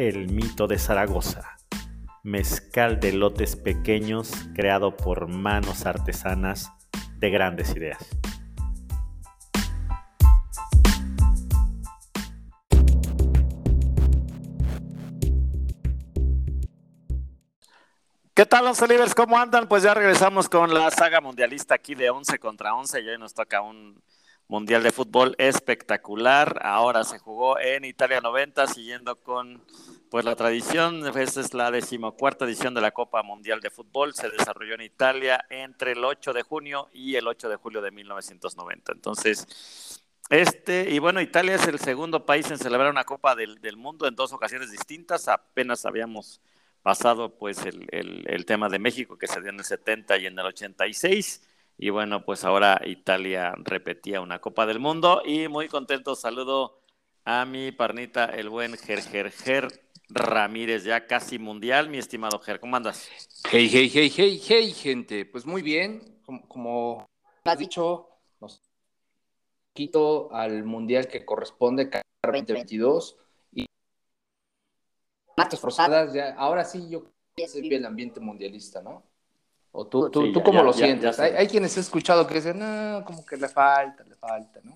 El mito de Zaragoza, mezcal de lotes pequeños creado por manos artesanas de grandes ideas. ¿Qué tal, los Libres? ¿Cómo andan? Pues ya regresamos con la saga mundialista aquí de 11 contra 11 y hoy nos toca un mundial de fútbol espectacular. Ahora se jugó en Italia 90, siguiendo con pues la tradición. Esta es la decimocuarta edición de la Copa Mundial de Fútbol. Se desarrolló en Italia entre el 8 de junio y el 8 de julio de 1990. Entonces, este, y bueno, Italia es el segundo país en celebrar una Copa del, del Mundo en dos ocasiones distintas. Apenas habíamos pasado pues el, el, tema de México que se dio en el 70 y en el 86 y bueno pues ahora Italia repetía una Copa del Mundo y muy contento saludo a mi parnita el buen Ger Ger Ger Ramírez ya casi mundial mi estimado Ger ¿cómo andas? Hey hey hey hey hey gente pues muy bien como, como has dicho nos quito al mundial que corresponde 2022 matas forzadas, ya, ahora sí yo se ve el ambiente mundialista, ¿no? O tú, tú, tú cómo lo sientes. hay, hay, quienes he escuchado que dicen, no, como que le falta, le falta, ¿no?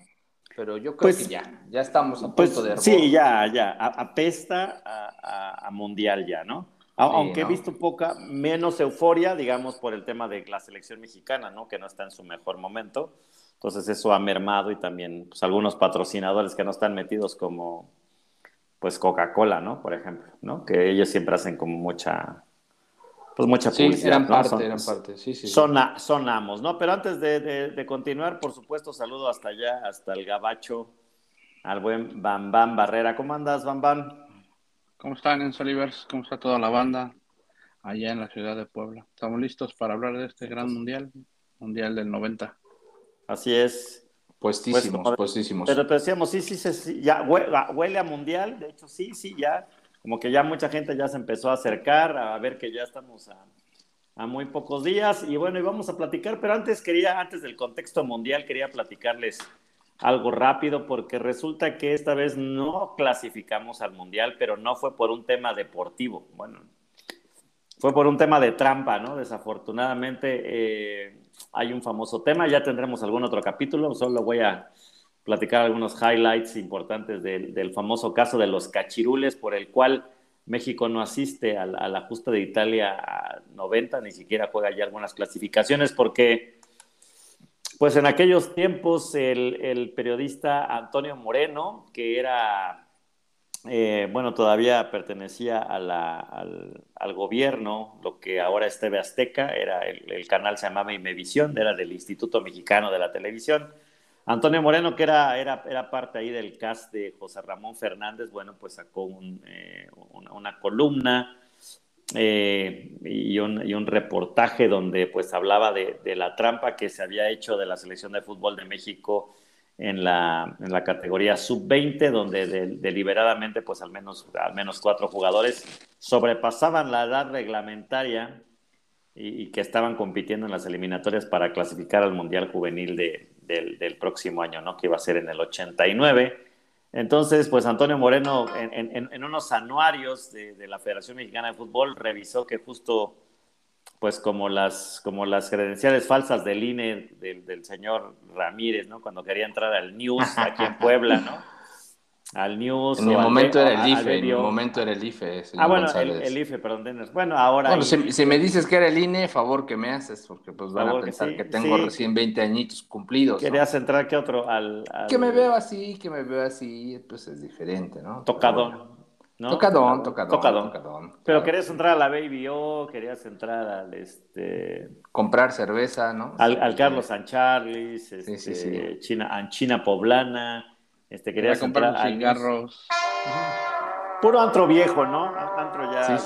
Pero yo creo pues, que ya, ya estamos a pues, punto de... Sí, ya, ya, apesta a, a, mundial ya, ¿no? Aunque he visto poca, menos euforia, digamos, por el tema de la selección mexicana, ¿no? Que no está en su mejor momento. Entonces eso ha mermado y también pues, algunos patrocinadores que no están metidos como pues Coca-Cola, ¿no? Por ejemplo, ¿no? Que ellos siempre hacen como mucha, pues mucha publicidad. Sí, eran ¿no? parte, son, eran parte, sí, sí. Son, son amos, ¿no? Pero antes de, de, de, continuar, por supuesto, saludo hasta allá, hasta el gabacho, al buen Bam Bam Barrera. ¿Cómo andas, Bam Bam? ¿Cómo están en Solivers? ¿Cómo está toda la banda allá en la ciudad de Puebla? Estamos listos para hablar de este gran mundial, mundial del 90. Así es. Puestísimos, pues, puestísimos. Pero te decíamos, sí, sí, sí, ya huele, huele, a mundial, de hecho, sí, sí, ya, como que ya mucha gente ya se empezó a acercar, a ver que ya estamos a, a muy pocos días, y bueno, y vamos a platicar, pero antes quería, antes del contexto mundial, quería platicarles algo rápido, porque resulta que esta vez no clasificamos al mundial, pero no fue por un tema deportivo, bueno, fue por un tema de trampa, ¿no? Desafortunadamente, eh, hay un famoso tema, ya tendremos algún otro capítulo, solo voy a platicar algunos highlights importantes del, del famoso caso de los cachirules por el cual México no asiste a la, justa de Italia 90, ni siquiera juega ya algunas clasificaciones porque pues en aquellos tiempos el, el periodista Antonio Moreno, que era eh, bueno, todavía pertenecía al, al, gobierno, lo que ahora es TV Azteca, era el, el, canal se llamaba Imevisión, era del Instituto Mexicano de la Televisión. Antonio Moreno, que era, era, era parte ahí del cast de José Ramón Fernández, bueno, pues sacó un, eh, una, columna eh, y, un, y, un, reportaje donde pues hablaba de, la trampa que se había hecho de la selección de fútbol de México en la, en la categoría sub-20, donde de, deliberadamente, pues al menos, al menos cuatro jugadores sobrepasaban la edad reglamentaria y, y, que estaban compitiendo en las eliminatorias para clasificar al Mundial Juvenil de, del, del, próximo año, ¿no? que iba a ser en el 89. Entonces, pues Antonio Moreno, en, en, en unos anuarios de, de la Federación Mexicana de Fútbol, revisó que justo pues como las, como las credenciales falsas del INE del, del, señor Ramírez, ¿no? Cuando quería entrar al News aquí en Puebla, ¿no? Al News. En el momento al, era el IFE, en el momento era el IFE. Ah, bueno, el, el, IFE, perdón. Bueno, ahora. Bueno, si, si, me dices que era el INE, favor que me haces, porque pues van a pensar que, sí, que tengo sí. recién 20 añitos cumplidos. Querías ¿no? entrar, ¿qué otro? Al, al, Que me veo así, que me veo así, pues es diferente, ¿no? Tocadón. ¿no? Tocadón, tocadón, tocadón. tocadón Pero claro. querías entrar a la Baby O, querías entrar al este. Comprar cerveza, ¿no? Al, al Carlos San Charles, este, sí. China, China Poblana. Este, querías comprar cigarros. Puro antro viejo, ¿no? Antro cuatro ya,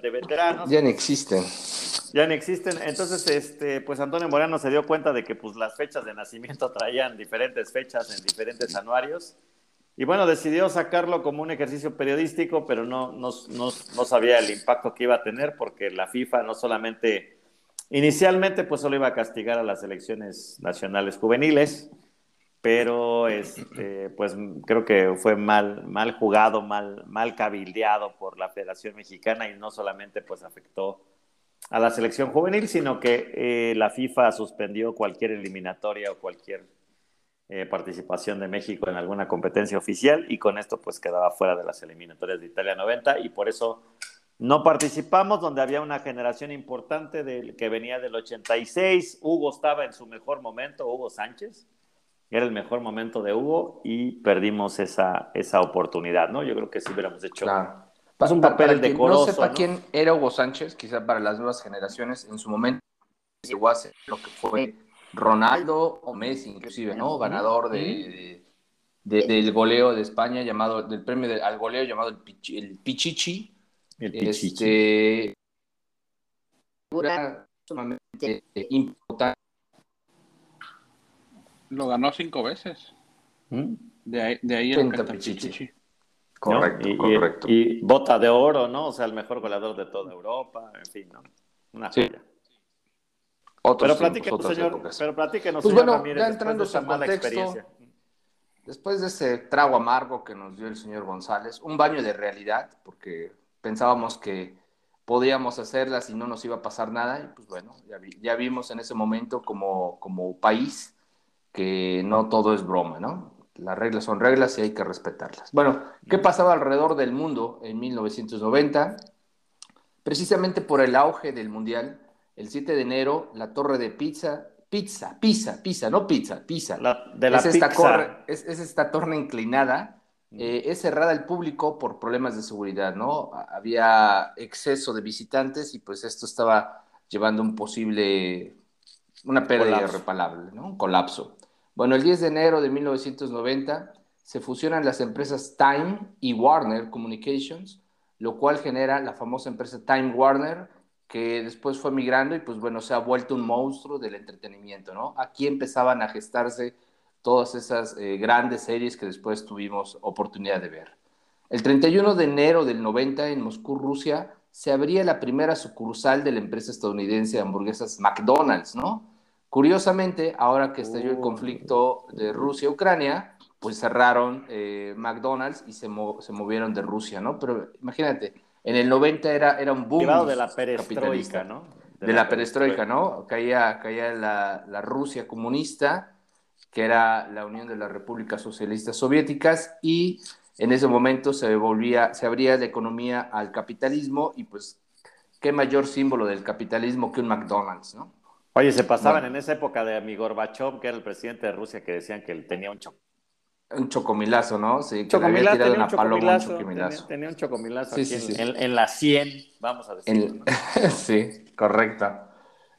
de, veteranos. Ya ni existen. Ya ni existen. Entonces, este, pues Antonio Moreno se dio cuenta de que pues, las fechas de nacimiento traían diferentes fechas en diferentes anuarios. Y bueno, decidió sacarlo como un ejercicio periodístico, pero no, no, no, no sabía el impacto que iba a tener, porque la FIFA no solamente, inicialmente, pues solo iba a castigar a las selecciones nacionales juveniles, pero este, pues creo que fue mal, mal jugado, mal, mal cabildeado por la Federación Mexicana y no solamente pues afectó a la selección juvenil, sino que eh, la FIFA suspendió cualquier eliminatoria o cualquier eh, participación de México en alguna competencia oficial y con esto pues quedaba fuera de las eliminatorias de Italia 90 y por eso no participamos, donde había una generación importante del, que venía del 86, Hugo estaba en su mejor momento, Hugo Sánchez, era el mejor momento de Hugo y perdimos esa, esa oportunidad, ¿no? Yo creo que sí hubiéramos hecho claro. Es un papel de decoroso. No sepa quién era Hugo Sánchez, quizá para las nuevas generaciones, en su momento llegó a ser lo que fue Ronaldo o Messi, inclusive, ¿no? Ganador de, del goleo de España llamado, del premio al goleo llamado el, Pichichi. El Pichichi. Este, sumamente importante lo ganó cinco veces. ¿Mm? De ahí, de ahí el Pichichi. Correcto, correcto. Y, bota de oro, ¿no? O sea, el mejor goleador de toda Europa, en fin, ¿no? Una sí. pero platíquenos, señor, pero platíquenos, pues bueno, ya entrando en mala experiencia. Después de ese trago amargo que nos dio el señor González, un baño de realidad, porque pensábamos que podíamos hacerlas y no nos iba a pasar nada, y pues bueno, ya, ya vimos en ese momento como, como país que no todo es broma, ¿no? Las reglas son reglas y hay que respetarlas. Bueno, ¿qué pasaba alrededor del mundo en 1990? Precisamente por el auge del Mundial, el 7 de enero, la torre de pizza, pizza, pizza, pizza, no pizza, pizza. de la es pizza. Esta es, esta torre inclinada, mm. eh, es cerrada al público por problemas de seguridad, ¿no? Había exceso de visitantes y pues esto estaba llevando un posible, una pérdida irreparable, ¿no? Un colapso. Bueno, el 10 de enero de 1990 se fusionan las empresas Time y Warner Communications, lo cual genera la famosa empresa Time Warner, que después fue migrando y pues bueno, se ha vuelto un monstruo del entretenimiento, ¿no? Aquí empezaban a gestarse todas esas eh, grandes series que después tuvimos oportunidad de ver. El 31 de enero del 90 en Moscú, Rusia, se abría la primera sucursal de la empresa estadounidense de hamburguesas McDonald's, ¿no? Curiosamente, ahora que estalló el conflicto de Rusia-Ucrania, pues cerraron eh, McDonald's y se, movieron de Rusia, ¿no? Pero imagínate, en el 90 era, era un boom. de la perestroika, ¿no? De, la, perestroika, ¿no? Caía, caía la, la, Rusia comunista, que era la Unión de las Repúblicas Socialistas Soviéticas, y en ese momento se volvía, se abría la economía al capitalismo, y pues, qué mayor símbolo del capitalismo que un McDonald's, ¿no? Oye, se pasaban en esa época de mi Gorbachov, que era el presidente de Rusia, que decían que él tenía un choco. Un chocomilazo, ¿no? Sí, que había tirado una paloma un chocomilazo. Tenía, un chocomilazo sí, aquí sí, en, En, la 100, vamos a decir. sí, correcto.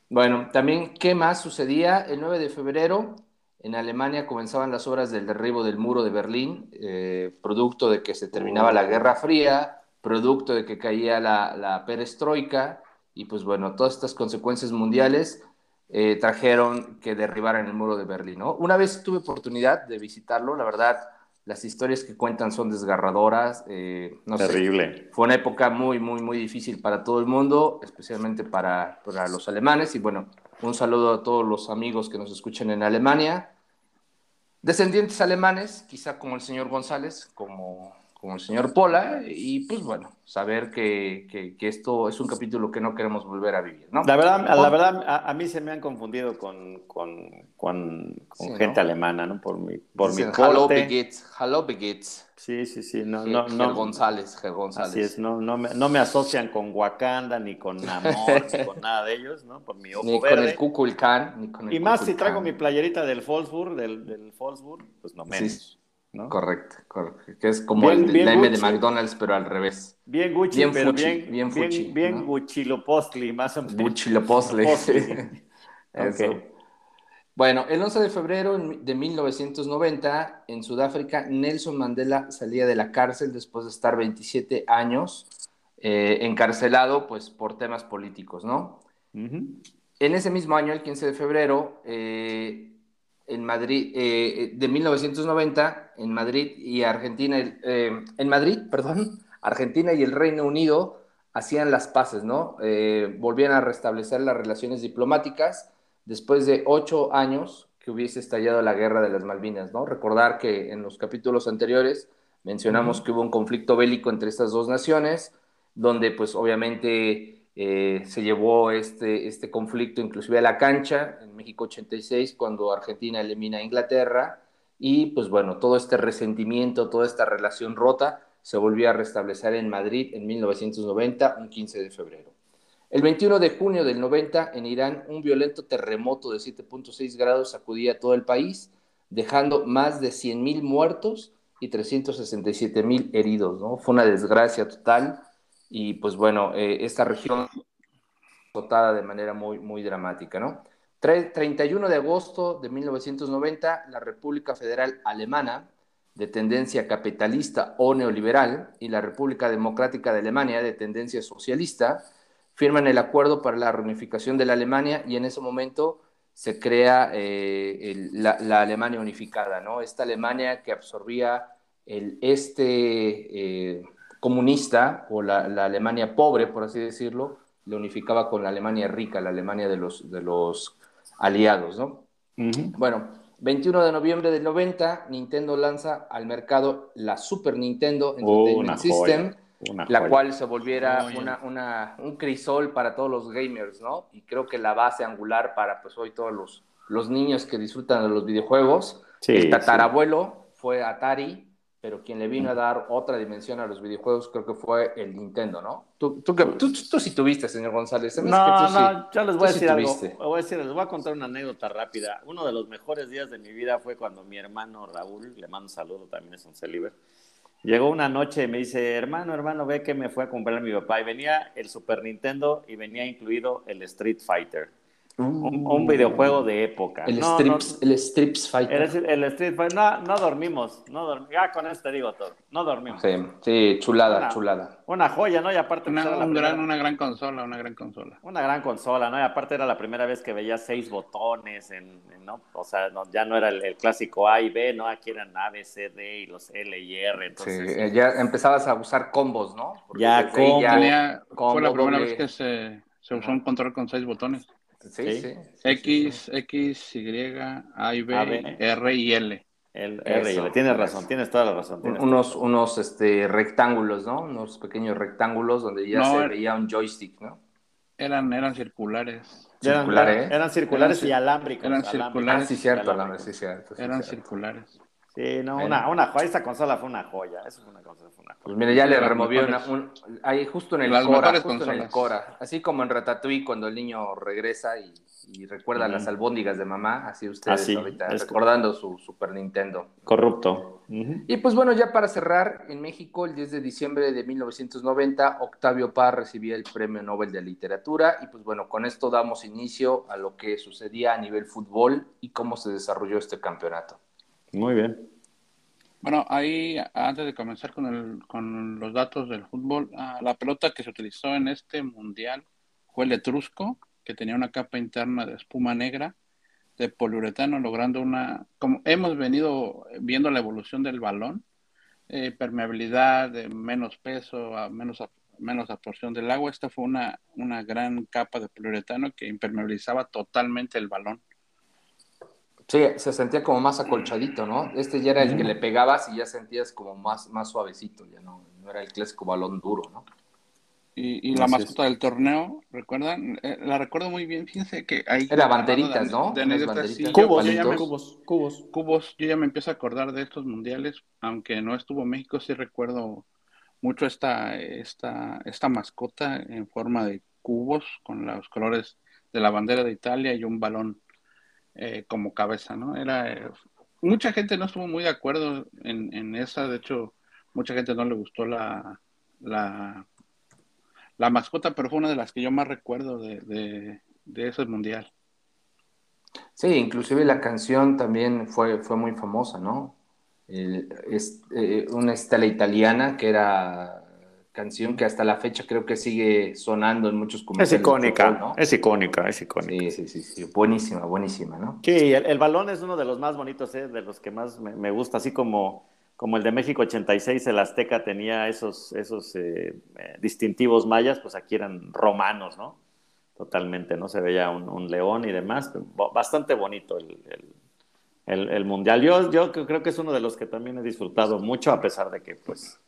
Bueno, también, ¿qué más sucedía? El 9 de febrero, en Alemania comenzaban las obras del derribo del muro de Berlín, eh, producto de que se terminaba la Guerra Fría, producto de que caía la, la perestroika, y pues bueno, todas estas consecuencias mundiales eh, trajeron que derribaran el muro de Berlín. Una vez tuve oportunidad de visitarlo, la verdad, las historias que cuentan son desgarradoras. Eh, Terrible. fue una época muy, muy, muy difícil para todo el mundo, especialmente para, para los alemanes. Y bueno, un saludo a todos los amigos que nos escuchan en Alemania. Descendientes alemanes, quizá como el señor González, como como el señor Pola, y pues bueno, saber que, que, esto es un capítulo que no queremos volver a vivir, ¿no? La verdad, la verdad a, mí se me han confundido con, con, con, gente alemana, ¿no? Por mi, por mi Hello Begitz, Hello Begitz. Sí, sí, sí, no, no, no. González, Ger González. Así es, no, no, me, no me asocian con Wakanda, ni con Namor, ni con nada de ellos, ¿no? Por mi ojo ni verde. con el Kukulkan, ni con el Y más si traigo mi playerita del Wolfsburg, del, del Wolfsburg, pues no menos. Correcto, correcto. Que es como el, meme de McDonald's, pero al revés. Bien Gucci, bien pero bien, bien, bien, bien ¿no? Más o menos. Gucci Postli. Eso. Bueno, el 11 de febrero de 1990, en Sudáfrica, Nelson Mandela salía de la cárcel después de estar 27 años eh, encarcelado pues, por temas políticos, ¿no? En ese mismo año, el 15 de febrero, eh, en Madrid, eh, de 1990, en Madrid y Argentina, en Madrid, perdón, Argentina y el Reino Unido hacían las paces, ¿no? volvían a restablecer las relaciones diplomáticas después de ocho años que hubiese estallado la guerra de las Malvinas, ¿no? Recordar que en los capítulos anteriores mencionamos que hubo un conflicto bélico entre estas dos naciones, donde pues obviamente eh, se llevó este, este conflicto inclusive a la cancha en México 86 cuando Argentina elimina a Inglaterra y pues bueno, todo este resentimiento, toda esta relación rota se volvió a restablecer en Madrid en 1990, un 15 de febrero. El 21 de junio del 90, en Irán, un violento terremoto de 7.6 grados sacudía todo el país, dejando más de 100.000 muertos y 367.000 heridos. ¿no? Fue una desgracia total y pues bueno, eh, esta región dotada de manera muy, muy dramática. ¿no? 31 de agosto de 1990, la República Federal Alemana, de tendencia capitalista o neoliberal, y la República Democrática de Alemania, de tendencia socialista, firman el acuerdo para la reunificación de la Alemania y en ese momento se crea eh, la, Alemania unificada, ¿no? Esta Alemania que absorbía el este eh, comunista o la, Alemania pobre, por así decirlo, lo unificaba con la Alemania rica, la Alemania de los, de los aliados, ¿no? Bueno, 21 de noviembre del 90, Nintendo lanza al mercado la Super Nintendo Entertainment System la cual se volviera una, un crisol para todos los gamers, ¿no? Y creo que la base angular para pues hoy todos los, los niños que disfrutan de los videojuegos. el tatarabuelo fue Atari, pero quien le vino a dar otra dimensión a los videojuegos creo que fue el Nintendo, ¿no? Tú, tú, tú, tú, sí tuviste, señor González. No, no, yo les voy a decir algo. Voy a decir, les voy a contar una anécdota rápida. Uno de los mejores días de mi vida fue cuando mi hermano Raúl, le mando un saludo, también es un celiber, Llegó una noche y me dice, hermano, hermano, ve que me fue a comprar mi papá. Y venía el Super Nintendo y venía incluido el Street Fighter. Un, videojuego de época. El, strips, el Strips Fighter. El, Street Fighter. No, no dormimos. No dormimos. Ya con esto te digo todo. No dormimos. Sí, sí chulada, chulada. Una joya, ¿no? Y aparte. Una, pues, gran, una gran consola, una gran consola. Una gran consola, ¿no? Y aparte era la primera vez que veía seis botones. En, ¿no? O sea, ya no era el, clásico A y B, ¿no? Aquí eran A, B, C, D y los L y R. Entonces, sí, ya empezabas a usar combos, ¿no? ya, combo, ya Fue la primera vez que se, se usó un control con seis botones. Sí, sí. X, X, Y, A y B, R y L. El R y L. Tienes razón, tienes toda la razón. unos unos este, rectángulos, ¿no? Unos pequeños rectángulos donde ya se veía un joystick, ¿no? Eran, eran circulares. Circulares. Eran, circulares y alámbricos. Eran circulares. Ah, sí, cierto, sí, cierto. eran circulares. Sí, no, una, una joya. Esta consola fue una joya. Eso fue una consola, fue una joya. Pues mire, ya le removió una, ahí justo en el Cora, justo en el Cora. Así como en Ratatouille cuando el niño regresa y, y recuerda las albóndigas de mamá, así ustedes ahorita recordando su Super Nintendo. Corrupto. Y pues bueno, ya para cerrar, en México, el 10 de diciembre de 1990, Octavio Paz recibía el Premio Nobel de Literatura y pues bueno, con esto damos inicio a lo que sucedía a nivel fútbol y cómo se desarrolló este campeonato. Muy bien. Bueno, ahí antes de comenzar con, el, con los datos del fútbol, ah, la pelota que se utilizó en este mundial fue el etrusco, que tenía una capa interna de espuma negra de poliuretano, logrando una, como hemos venido viendo la evolución del balón, eh, permeabilidad, de menos peso, menos, menos absorción del agua. Esta fue una, una gran capa de poliuretano que impermeabilizaba totalmente el balón. Sí, se sentía como más acolchadito, ¿no? Este ya era el que le pegabas y ya sentías como más, más suavecito, ya no, no era el clásico balón duro, ¿no? Y, la mascota del torneo, ¿recuerdan? Eh, la recuerdo muy bien, fíjense que hay... Era banderitas, ¿no? cubos, cubos, cubos. Yo ya me empiezo a acordar de estos mundiales, aunque no estuvo México, sí recuerdo mucho esta, esta, esta mascota en forma de cubos con los colores de la bandera de Italia y un balón eh, como cabeza, ¿no? Era, mucha gente no estuvo muy de acuerdo en, en, esa, de hecho, mucha gente no le gustó la, la, la, mascota, pero fue una de las que yo más recuerdo de, de, ese mundial. Sí, inclusive la canción también fue, fue muy famosa, ¿no? es, eh, una estela italiana que era canción que hasta la fecha creo que sigue sonando en muchos comerciales. Es icónica, ¿no? Es icónica, es icónica. Sí, sí, sí, buenísima, buenísima, ¿no? Sí, el, balón es uno de los más bonitos, ¿eh? de los que más me, gusta, así como, como el de México 86, el Azteca tenía esos, esos eh, distintivos mayas, pues aquí eran romanos, ¿no? Totalmente, ¿no? Se veía un, león y demás, bastante bonito el, el, Mundial. Yo, yo creo que es uno de los que también he disfrutado mucho, a pesar de que, pues,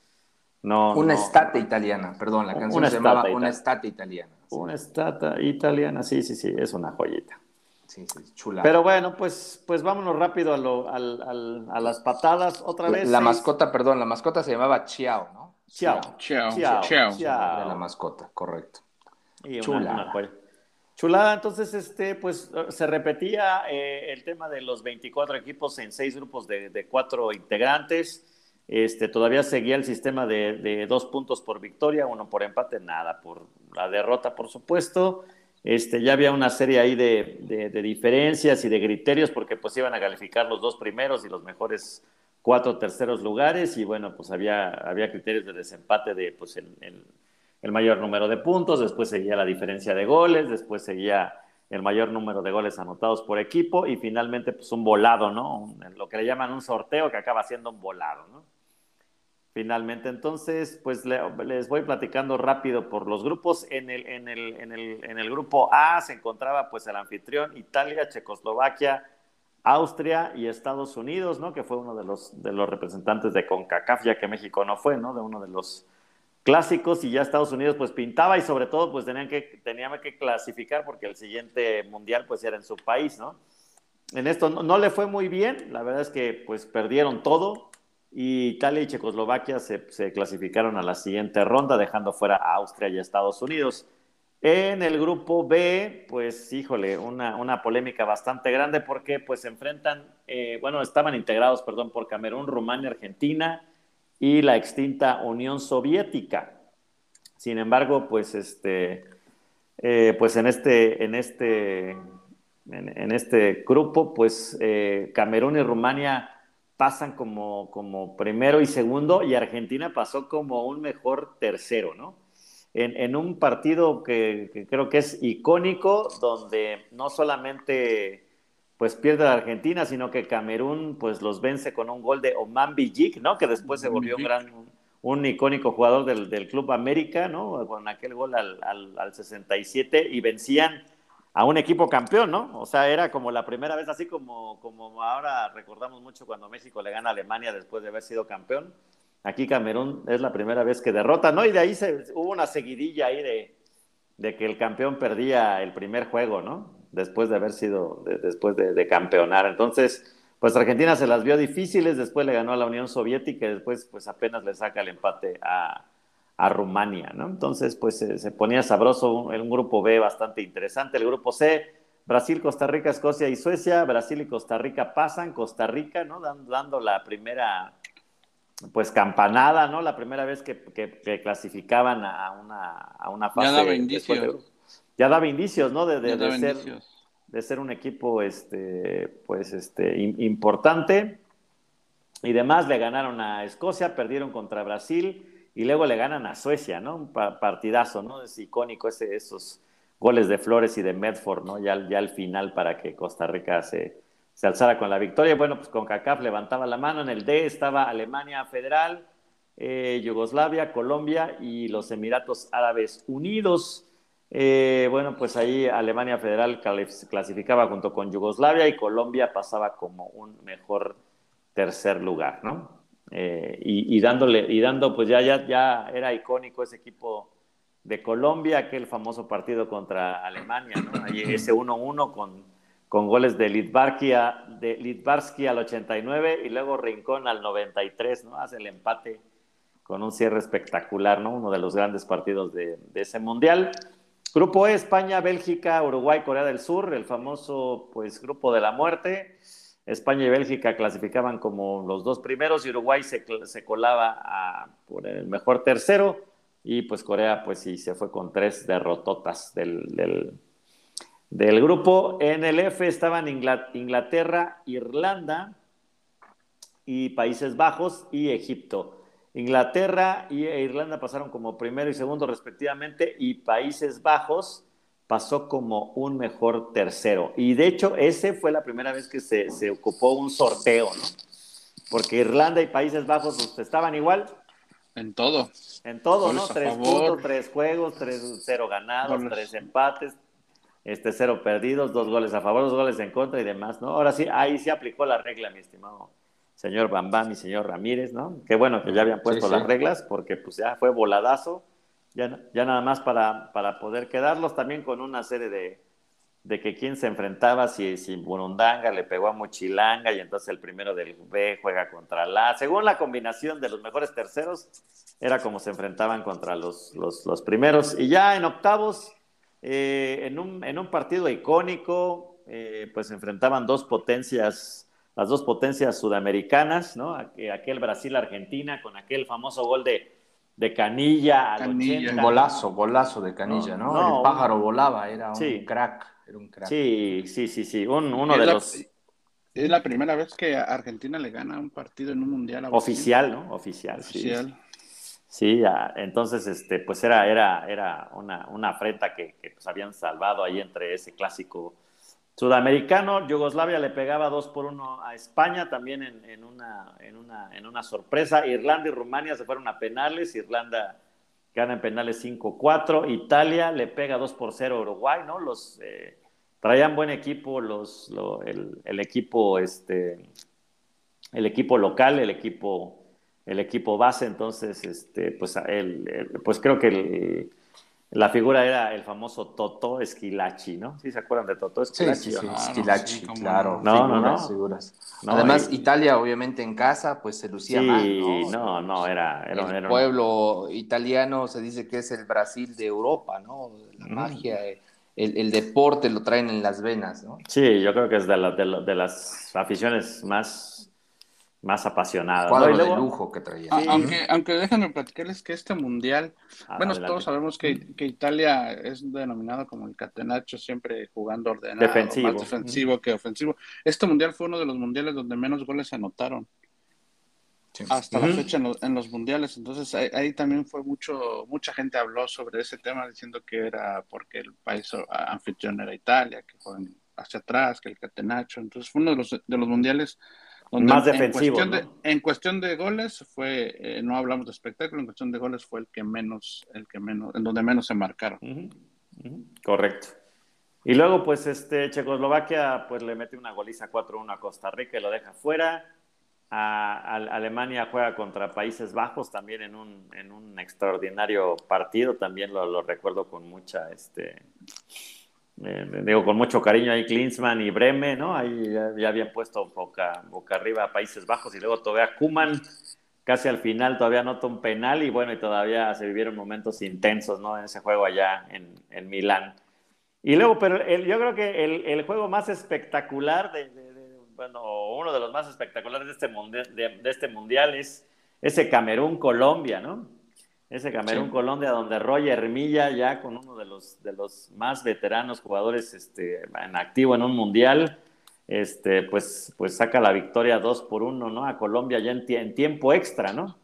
no. Una estate italiana, perdón, la canción se llamaba Una estate italiana. Una estate italiana, sí, sí, sí, es una joyita. Sí, sí, chula. Pero bueno, pues, pues vámonos rápido a, lo, a las patadas otra vez. La, mascota, perdón, la mascota se llamaba Chiao, ¿no? Chiao. Chiao. Chiao. De la mascota, correcto. Chula. Chulada, entonces, este, pues se repetía eh, el tema de los 24 equipos en seis grupos de, de cuatro integrantes. Este, todavía seguía el sistema de, dos puntos por victoria, uno por empate, nada por la derrota, por supuesto. Este, ya había una serie ahí de, diferencias y de criterios porque pues iban a calificar los dos primeros y los mejores cuatro terceros lugares y bueno, pues había, criterios de desempate de pues el, mayor número de puntos, después seguía la diferencia de goles, después seguía el mayor número de goles anotados por equipo y finalmente pues un volado, ¿no? lo que le llaman un sorteo que acaba siendo un volado, ¿no? finalmente. Entonces, pues les voy platicando rápido por los grupos. En el, en, el, en, el, en el grupo A se encontraba pues el anfitrión Italia, Checoslovaquia, Austria y Estados Unidos, ¿no? Que fue uno de los, de los representantes de CONCACAF, ya que México no fue, ¿no? De uno de los clásicos y ya Estados Unidos pues pintaba y sobre todo pues tenían que, tenían que clasificar porque el siguiente mundial pues era en su país, ¿no? En esto no, no le fue muy bien, la verdad es que pues perdieron todo, y Italia y Checoslovaquia se, clasificaron a la siguiente ronda, dejando fuera a Austria y Estados Unidos. En el grupo B, pues híjole, una, polémica bastante grande porque pues se enfrentan, eh, bueno, estaban integrados, perdón, por Camerún, Rumania, Argentina y la extinta Unión Soviética. Sin embargo, pues este, eh, pues en este, en este, en, este grupo, pues eh, Camerún y Rumania pasan como, como primero y segundo y Argentina pasó como un mejor tercero, ¿no? En, un partido que, creo que es icónico, donde no solamente pues pierde la Argentina, sino que Camerún pues los vence con un gol de Oman Bijik, ¿no? Que después se volvió un gran, un icónico jugador del, Club América, ¿no? Con aquel gol al, al, al 67 y vencían a un equipo campeón, ¿no? O sea, era como la primera vez, así como, como ahora recordamos mucho cuando México le gana a Alemania después de haber sido campeón. Aquí Camerún es la primera vez que derrota, ¿no? Y de ahí se, hubo una seguidilla ahí de, de, que el campeón perdía el primer juego, ¿no? Después de haber sido, después de, de, campeonar. Entonces, pues Argentina se las vio difíciles, después le ganó a la Unión Soviética y después, pues apenas le saca el empate a, a Rumania, ¿no? Entonces, pues se ponía sabroso, en un grupo B bastante interesante. El grupo C, Brasil, Costa Rica, Escocia y Suecia. Brasil y Costa Rica pasan, Costa Rica, ¿no? Dando, la primera, pues campanada, ¿no? La primera vez que, clasificaban a una, a una fase. Ya daba indicios. Ya daba indicios, ¿no? De, ser, de ser un equipo, este, pues, este, importante. Y demás, le ganaron a Escocia, perdieron contra Brasil y luego le ganan a Suecia, ¿no? Un partidazo, ¿no? Es icónico ese, esos goles de Flores y de Medford, ¿no? Ya, ya al final para que Costa Rica se, se alzara con la victoria. Bueno, pues con CACAF levantaba la mano. En el D estaba Alemania Federal, eh, Yugoslavia, Colombia y los Emiratos Árabes Unidos. Eh, bueno, pues ahí Alemania Federal clasificaba junto con Yugoslavia y Colombia pasaba como un mejor tercer lugar, ¿no? Eh, y, dándole, y dando, pues ya, ya, ya era icónico ese equipo de Colombia, aquel famoso partido contra Alemania, ¿no? Ahí ese 1-1 con, con goles de Litvarsky de al 89 y luego Rincón al 93, ¿no? Hace el empate con un cierre espectacular, ¿no? Uno de los grandes partidos de ese mundial. Grupo E, España, Bélgica, Uruguay, Corea del Sur, el famoso, pues, grupo de la muerte. España y Bélgica clasificaban como los dos primeros y Uruguay se, colaba por el mejor tercero y pues Corea pues sí se fue con tres derrototas del, del grupo. En el F estaban Inglaterra, Irlanda y Países Bajos y Egipto. Inglaterra y e Irlanda pasaron como primero y segundo respectivamente y Países Bajos pasó como un mejor tercero. Y de hecho, ese fue la primera vez que se, se ocupó un sorteo, ¿no? Porque Irlanda y Países Bajos pues, estaban igual. En todo. En todo, ¿no? Tres puntos, tres juegos, tres, cero ganados, tres empates, este, cero perdidos, dos goles a favor, dos goles en contra y demás, ¿no? Ahora sí, ahí se aplicó la regla, mi estimado señor Bambam y señor Ramírez, ¿no? Qué bueno que ya habían puesto las reglas porque pues ya fue voladazo, ya, ya nada más para, para poder quedarlos también con una serie de, de que quién se enfrentaba, si, si Burundanga le pegó a Mochilanga y entonces el primero del B juega contra la. Según la combinación de los mejores terceros, era como se enfrentaban contra los, los, los primeros. Y ya en octavos, eh, en, un, en, un, partido icónico, eh, pues se enfrentaban dos potencias las dos potencias sudamericanas, ¿no? Aquel Brasil-Argentina con aquel famoso gol de, de Canilla, Canilla. Un golazo, golazo de Canilla, ¿no? el pájaro volaba, era un crack, era un crack. Sí, sí, sí, sí, uno de los... Es la primera vez que Argentina le gana un partido en un mundial. Oficial, ¿no? Oficial, Oficial. Sí, ya, entonces, este, pues era, era, era una, una afrenta que, que pues habían salvado ahí entre ese clásico Sudamericano, Yugoslavia le pegaba 2 por 1 a España, también en, una, en, una, en una sorpresa. Irlanda y Rumania se fueron a penales, Irlanda gana en penales 5-4, Italia le pega 2 por 0 a Uruguay, ¿no? Los eh, traían buen equipo, los, el, equipo, este, el equipo local, el equipo, el equipo base, entonces, este, pues, el, pues creo que el la figura era el famoso Toto Esquilachi, ¿no? ¿Sí se acuerdan de Toto Esquilachi? Sí, sí, Esquilachi, claro. No, no, no. Figuras. Además, Italia, obviamente, en casa, pues se lucía mal, ¿no? no, no, era... era el pueblo italiano se dice que es el Brasil de Europa, ¿no? La magia, el, el, deporte lo traen en las venas, ¿no? Sí, yo creo que es de, de, de las aficiones más más apasionada. Cuadro de lujo que traía. Ah, aunque, aunque déjenme platicarles que este mundial, ah, bueno, todos sabemos que, que, Italia es denominado como el catenacho, siempre jugando ordenado, defensivo. más defensivo que ofensivo. Este mundial fue uno de los mundiales donde menos goles se anotaron. Hasta la fecha en los, mundiales, entonces ahí, también fue mucho, mucha gente habló sobre ese tema diciendo que era porque el país anfitrión era Italia, que fue hacia atrás, que el catenacho, entonces fue uno de los, de los mundiales más defensivo. En cuestión, de, goles fue, eh, no hablamos de espectáculo, en cuestión de goles fue el que menos, el que menos, en donde menos se marcaron. Correcto. Y luego, pues, este, Checoslovaquia, pues le mete una goliza 4-1 a Costa Rica y lo deja fuera. A, Alemania juega contra Países Bajos también en un, en un extraordinario partido, también lo, lo recuerdo con mucha, este, eh, digo, con mucho cariño ahí Klinsmann y Breme, ¿no? Ahí ya, habían puesto boca, boca arriba a Países Bajos y luego todavía Kuman casi al final todavía anota un penal y bueno, y todavía se vivieron momentos intensos, ¿no? En ese juego allá en, en Milán. Y luego, pero yo creo que el, el, juego más espectacular, de, bueno, uno de los más espectaculares de este, mundial, de, de este mundial es ese Camerún-Colombia, ¿no? Ese Camerún-Colombia, donde Roger Milla, ya con uno de los, de los más veteranos jugadores este, en activo en un mundial, este, pues, pues saca la victoria 2 por 1, ¿no? A Colombia ya en, tiempo extra, ¿no?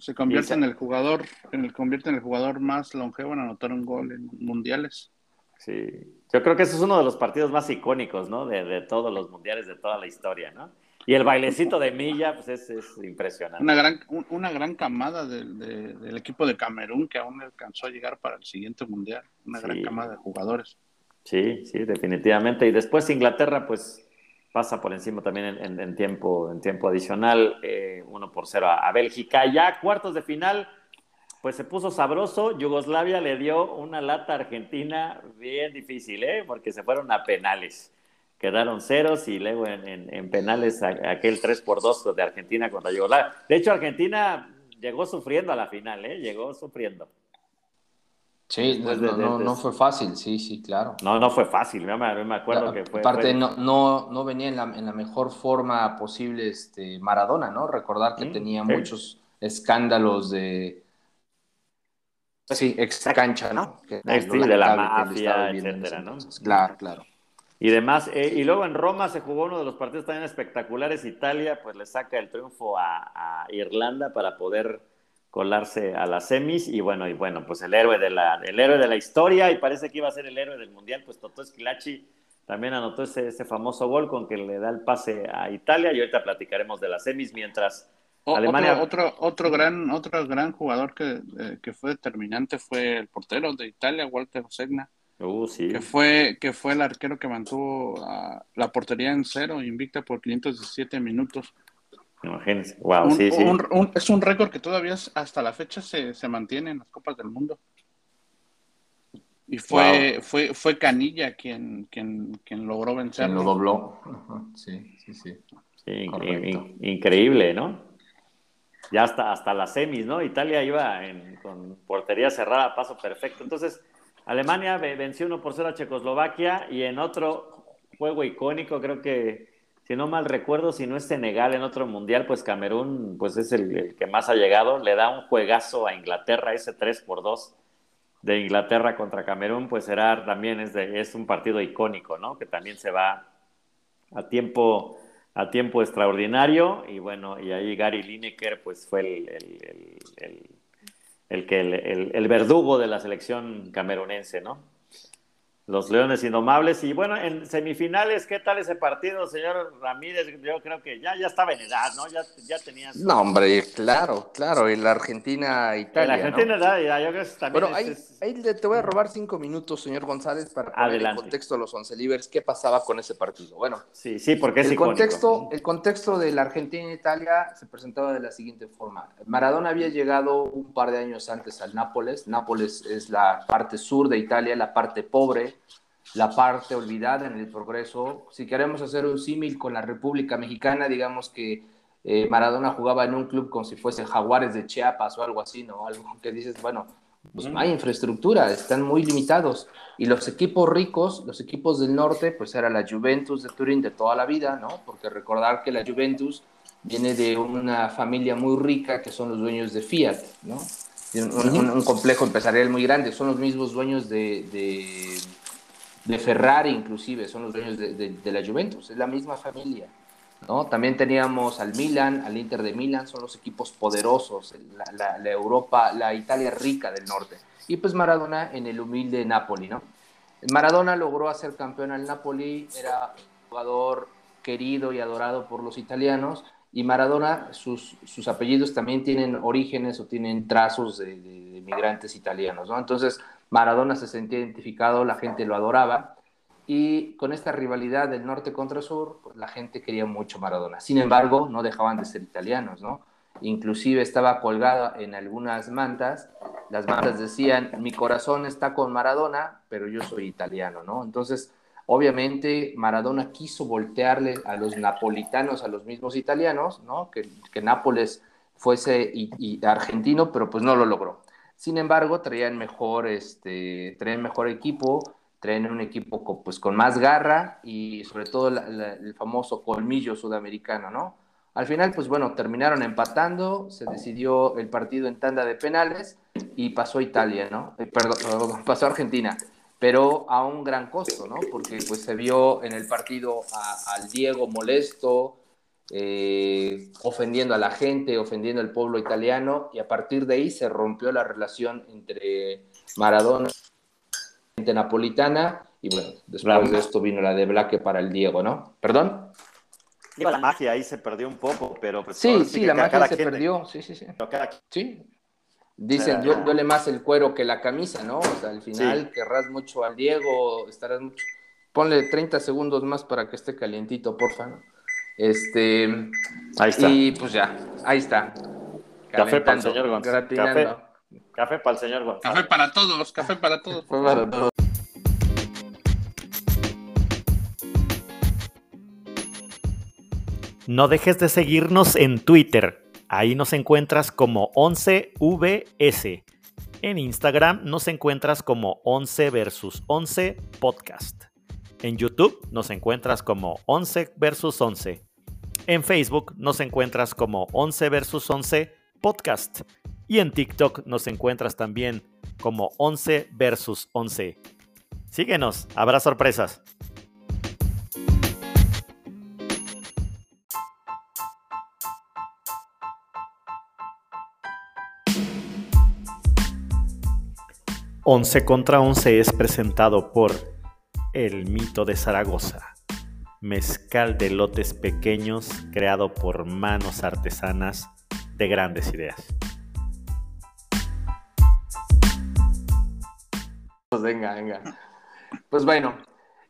Se convierte en el jugador, en el, convierte en el jugador más longevo en anotar un gol en mundiales. Sí, yo creo que ese es uno de los partidos más icónicos, ¿no? De, de todos los mundiales de toda la historia, ¿no? Y el bailecito de Milla, pues es, es impresionante. Una gran, una gran camada del equipo de Camerún que aún alcanzó a llegar para el siguiente mundial. Una gran camada de jugadores. Sí, sí, definitivamente. Y después Inglaterra, pues pasa por encima también en, tiempo, en tiempo adicional, eh, uno por cero a, a, Bélgica. Ya cuartos de final, pues se puso sabroso. Yugoslavia le dio una lata a Argentina bien difícil, ¿eh? porque se fueron a penales quedaron ceros y luego en, penales aquel 3 por 2 de Argentina cuando llegó la... De hecho, Argentina llegó sufriendo a la final, ¿eh? Llegó sufriendo. Sí, no, no, fue fácil, sí, sí, claro. No, no fue fácil, me, me acuerdo que fue... Aparte, No, no, no venía en la, en la, mejor forma posible este Maradona, ¿no? Recordar que mm, tenía muchos escándalos de Sí, extra cancha, ¿no? Que, de la mafia, etcétera, ¿no? Claro, claro. Y demás, eh, y luego en Roma se jugó uno de los partidos también espectaculares. Italia, pues le saca el triunfo a, Irlanda para poder colarse a las semis. Y bueno, y bueno, pues el héroe de la, el héroe de la historia, y parece que iba a ser el héroe del mundial, pues Totó Esquilachi también anotó ese, ese famoso gol con que le da el pase a Italia. Y ahorita platicaremos de las semis mientras Alemania. Otro, otro, gran, otro gran jugador que, eh, que, fue determinante fue el portero de Italia, Walter Segna. Uh, sí. que, fue, que fue el arquero que mantuvo la portería en cero, invicta por 517 minutos. Imagínense, wow, sí, sí. es un récord que todavía hasta la fecha se, se, mantiene en las Copas del Mundo. Y fue, fue, fue Canilla quien, quien, quien logró vencer. Quien lo dobló. Sí, sí, sí. sí increíble, ¿no? ya hasta, hasta las semis, ¿no? Italia iba con portería cerrada, paso perfecto. Entonces, Alemania venció 1 por 0 a Checoslovaquia y en otro juego icónico, creo que, si no mal recuerdo, si no es Senegal en otro mundial, pues Camerún pues es el, que más ha llegado. Le da un juegazo a Inglaterra, ese 3 por 2 de Inglaterra contra Camerún, pues será también es, es un partido icónico, ¿no? Que también se va a tiempo a tiempo extraordinario y bueno, y ahí Gary Lineker pues fue el que el, verdugo de la selección camerunense, ¿no? Los Leones Indomables. Y bueno, en semifinales, ¿qué tal ese partido, señor Ramírez? Yo creo que ya, ya estaba en edad, ¿no? Ya, ya tenías. No, hombre, claro, claro. Y la Argentina-Italia. La Argentina, ya, yo creo que también. Bueno, ahí, ahí, te voy a robar cinco minutos, señor González, para poner en contexto a los once libres qué pasaba con ese partido. Bueno, sí, sí, porque es el contexto, el contexto de la Argentina-Italia se presentaba de la siguiente forma: Maradona había llegado un par de años antes al Nápoles. Nápoles es la parte sur de Italia, la parte pobre la parte olvidada en el progreso. Si queremos hacer un símil con la República Mexicana, digamos que eh, Maradona jugaba en un club como si fuese Jaguares de Chiapas o algo así, ¿no? Algo que dices, bueno, pues no hay infraestructura, están muy limitados. Y los equipos ricos, los equipos del norte, pues era la Juventus de Turín de toda la vida, ¿no? Porque recordar que la Juventus viene de una familia muy rica que son los dueños de Fiat, ¿no? Un, complejo empresarial muy grande, son los mismos dueños de de Ferrari inclusive, son los dueños de, la Juventus, es la misma familia. ¿no? También teníamos al Milan, al Inter de Milan, son los equipos poderosos, la, Europa, la Italia rica del norte. Y pues Maradona en el humilde Napoli, ¿no? Maradona logró hacer campeón al Napoli, era un jugador querido y adorado por los italianos, y Maradona, sus, sus apellidos también tienen orígenes o tienen trazos de, de, de migrantes italianos, ¿no? Entonces, Maradona se sentía identificado, la gente lo adoraba y con esta rivalidad del norte contra sur, pues la gente quería mucho Maradona. Sin embargo, no dejaban de ser italianos, ¿no? Inclusive estaba colgada en algunas mantas, las mantas decían, mi corazón está con Maradona, pero yo soy italiano, ¿no? Entonces, obviamente, Maradona quiso voltearle a los napolitanos, a los mismos italianos, ¿no? Que, Nápoles fuese y argentino, pero pues no lo logró. Sin embargo, traían mejor, este, traían mejor equipo, traían un equipo con, pues, con más garra y sobre todo el famoso colmillo sudamericano, ¿no? Al final, pues bueno, terminaron empatando, se decidió el partido en tanda de penales y pasó Italia, ¿no? Eh, perdón, pasó Argentina, pero a un gran costo, ¿no? Porque pues se vio en el partido al Diego molesto, eh, ofendiendo a la gente, ofendiendo al pueblo italiano, y a partir de ahí se rompió la relación entre Maradona y la gente napolitana, y bueno, después de esto vino la de Blaque para el Diego, ¿no? ¿Perdón? la magia ahí se perdió un poco, pero... Pues sí, sí, la magia se perdió, sí, sí, sí. Sí, Dicen, duele más el cuero que la camisa, ¿no? O sea, al final querrás mucho al Diego, estarás mucho... Ponle 30 segundos más para que esté calientito, porfa, ¿no? Este, ahí está. Y pues ya, ahí está. Café para el señor González. Café, para el señor González. Café para todos, café para todos. No dejes de seguirnos en Twitter. Ahí nos encuentras como 11VS. En Instagram nos encuentras como 11 versus 11 podcast. En YouTube nos encuentras como 11 versus 11. En Facebook nos encuentras como 11 versus 11 podcast. Y en TikTok nos encuentras también como 11 versus 11. Síguenos, habrá sorpresas. Once contra Once es presentado por El Mito de Zaragoza, mezcal de lotes pequeños creado por manos artesanas de grandes ideas. Pues venga, venga. Pues bueno,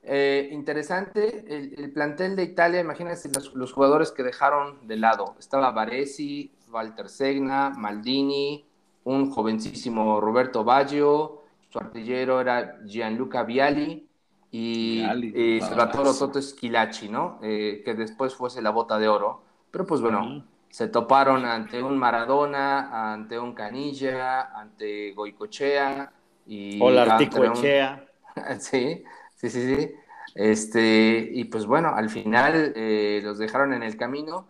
eh, interesante el, plantel de Italia, imagínense los, jugadores que dejaron de lado. Estaba Baresi, Walter Segna, Maldini, un jovencísimo Roberto Baggio, su artillero era Gianluca Viali y, y Salvatore Toto Schilacci, ¿no? Eh, que después fuese la bota de oro. Pero pues bueno, se toparon ante un Maradona, ante un Canilla, ante Goicochea y... Hola, Articochea. sí, sí, sí, sí. Este, y pues bueno, al final eh, los dejaron en el camino.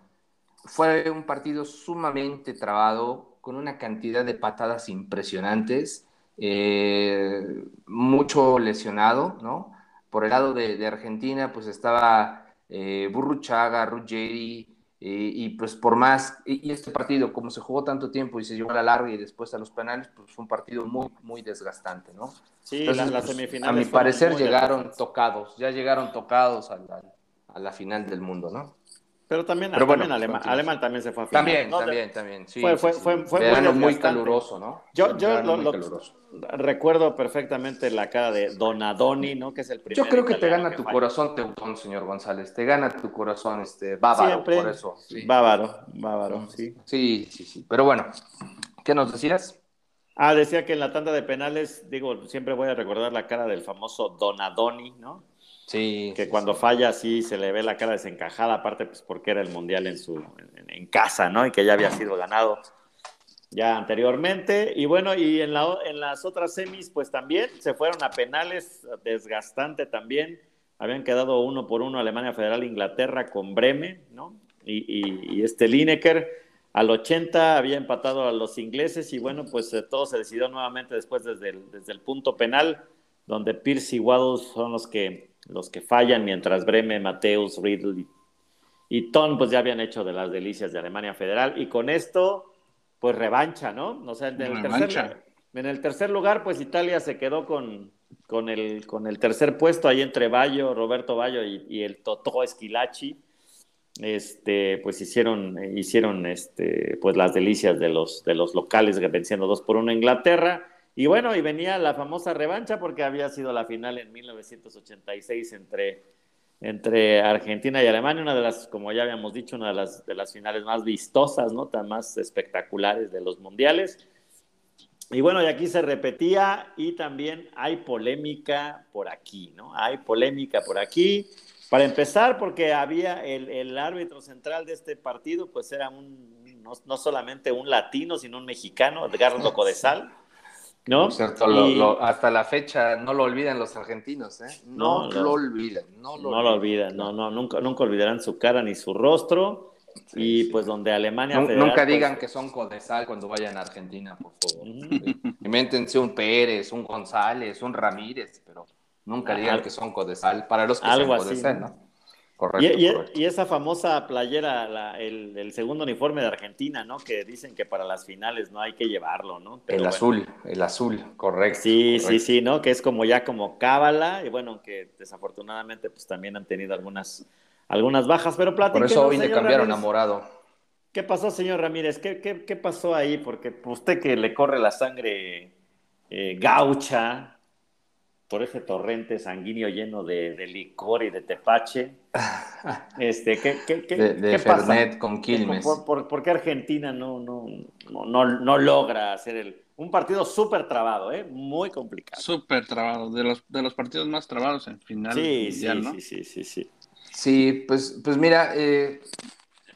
Fue un partido sumamente trabado, con una cantidad de patadas impresionantes, eh, mucho lesionado, ¿no? Por el lado de, Argentina, pues estaba eh, Burruchaga, Ruggeri, y pues por más, y, este partido, como se jugó tanto tiempo y se llevó a la larga y después a los penales, pues fue un partido muy, muy desgastante, ¿no? Sí, las pues, semifinales. A mi parecer llegaron tocados, ya llegaron tocados a la, a la final del mundo, ¿no? Pero también, Alemán, también se fue a final. También, también, también. Sí, fue, fue, fue, fue muy, caluroso, ¿no? Yo, yo lo, recuerdo perfectamente la cara de Donadoni, ¿no? Que es el primer. Yo creo que te gana tu corazón, Teutón, señor González. Te gana tu corazón, este, bávaro, por eso. Bávaro, bávaro, sí. Sí, sí, sí. Pero bueno, ¿qué nos decías? Ah, decía que en la tanda de penales, digo, siempre voy a recordar la cara del famoso Donadoni, ¿no? Sí. Que cuando falla sí se le ve la cara desencajada, aparte pues porque era el mundial en su en, casa, ¿no? Y que ya había sido ganado ya anteriormente. Y bueno, y en, la, en las otras semis pues también se fueron a penales, desgastante también. Habían quedado uno por uno Alemania Federal, Inglaterra con Breme, ¿no? Y, y, este Lineker al 80 había empatado a los ingleses y bueno, pues eh, todo se decidió nuevamente después desde el, desde el punto penal, donde Pierce y Waddles son los que los que fallan, mientras Breme, Mateus, Riddle y, Ton pues ya habían hecho de las delicias de Alemania Federal. Y con esto, pues revancha, ¿no? O sea, en el, tercer, en el tercer lugar, pues Italia se quedó con, con, el, con el tercer puesto ahí entre Bayo, Roberto Bayo y, el Totó Esquilachi. Este, pues hicieron, hicieron este, pues las delicias de los, de los locales venciendo dos por uno a Inglaterra. Y bueno, y venía la famosa revancha porque había sido la final en 1986 entre, entre Argentina y Alemania, una de las, como ya habíamos dicho, una de las, de las finales más vistosas, ¿no? Tan más espectaculares de los mundiales. Y bueno, y aquí se repetía y también hay polémica por aquí, ¿no? Hay polémica por aquí. Para empezar, porque había el, el árbitro central de este partido, pues era un, no, no solamente un latino, sino un mexicano, Edgardo Codesal. ¿No? hasta la fecha no lo olvidan los argentinos, ¿eh? No, lo, olvidan, no lo, olvidan. No, no, nunca, nunca olvidarán su cara ni su rostro. y pues donde Alemania. nunca pues, digan que son Codesal cuando vayan a Argentina, por favor. Invéntense un Pérez, un González, un Ramírez, pero nunca digan que son Codesal. Para los que algo son Codesal, ¿no? Y, esa famosa playera, el, segundo uniforme de Argentina, ¿no? Que dicen que para las finales no hay que llevarlo, ¿no? el azul, el azul, correcto. Sí, sí, sí, ¿no? Que es como ya como cábala, y bueno, que desafortunadamente pues también han tenido algunas, algunas bajas, pero Por eso hoy le cambiaron a morado. ¿Qué pasó, señor Ramírez? ¿Qué, qué, pasó ahí? Porque usted que le corre la sangre eh, gaucha, por ese torrente sanguíneo lleno de, licor y de tepache. Este, ¿qué, qué, qué, de, Fernet con Quilmes. ¿Por, qué Argentina no, no, no, no logra hacer el, un partido súper trabado, ¿eh? muy complicado? Súper trabado, de los, de los partidos más trabados en final. Sí, sí, sí, sí, sí, sí. Sí, pues, pues mira, eh,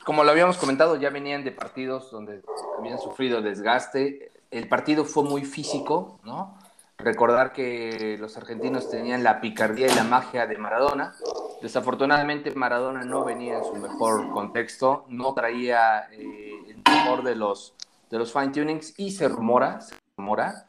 como lo habíamos comentado, ya venían de partidos donde habían sufrido desgaste. El partido fue muy físico, ¿no? Recordar que los argentinos tenían la picardía y la magia de Maradona. Desafortunadamente Maradona no venía en su mejor contexto, no traía eh, el mejor de los, de los fine tunings y se rumora, se rumora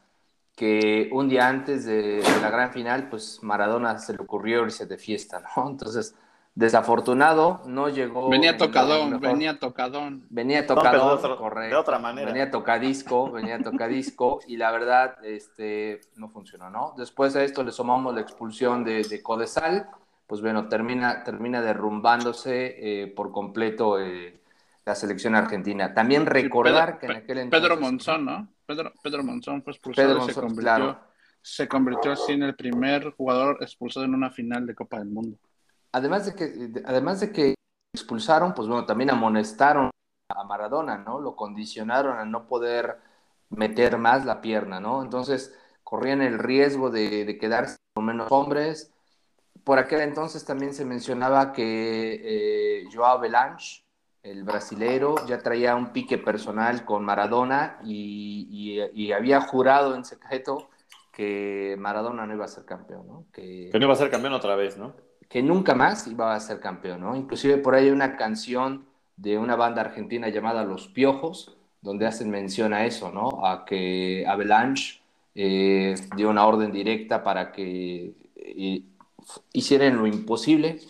que un día antes de, la gran final, pues Maradona se le ocurrió irse de fiesta, ¿no? Entonces, desafortunado, no llegó. Venía tocadón, venía tocadón. Venía tocadón, correcto. De otra manera. Venía tocadisco, venía tocadisco, y la verdad, este, no funcionó, ¿no? Después de esto le sumamos la expulsión de, de Codesal, pues bueno, termina, termina derrumbándose eh, por completo eh, la selección argentina. También recordar que en aquel entonces... Pedro Monzón, ¿no? Pedro, Pedro Monzón fue expulsado se, convirtió, se convirtió así en el primer jugador expulsado en una final de Copa del Mundo. Además de que, además de que expulsaron, pues bueno, también amonestaron a Maradona, ¿no? Lo condicionaron a no poder meter más la pierna, ¿no? Entonces corrían el riesgo de, quedarse con menos hombres. Por aquel entonces también se mencionaba que eh, Joao Belange el brasilero, ya traía un pique personal con Maradona y, había jurado en secreto que Maradona no iba a ser campeón, ¿no? Que, no iba a ser campeón otra vez, ¿no? Que nunca más iba a ser campeón, ¿no? Inclusive por ahí hay una canción de una banda argentina llamada Los Piojos, donde hacen mención a eso, ¿no? A que Avalanche eh, dio una orden directa para que eh, hicieran lo imposible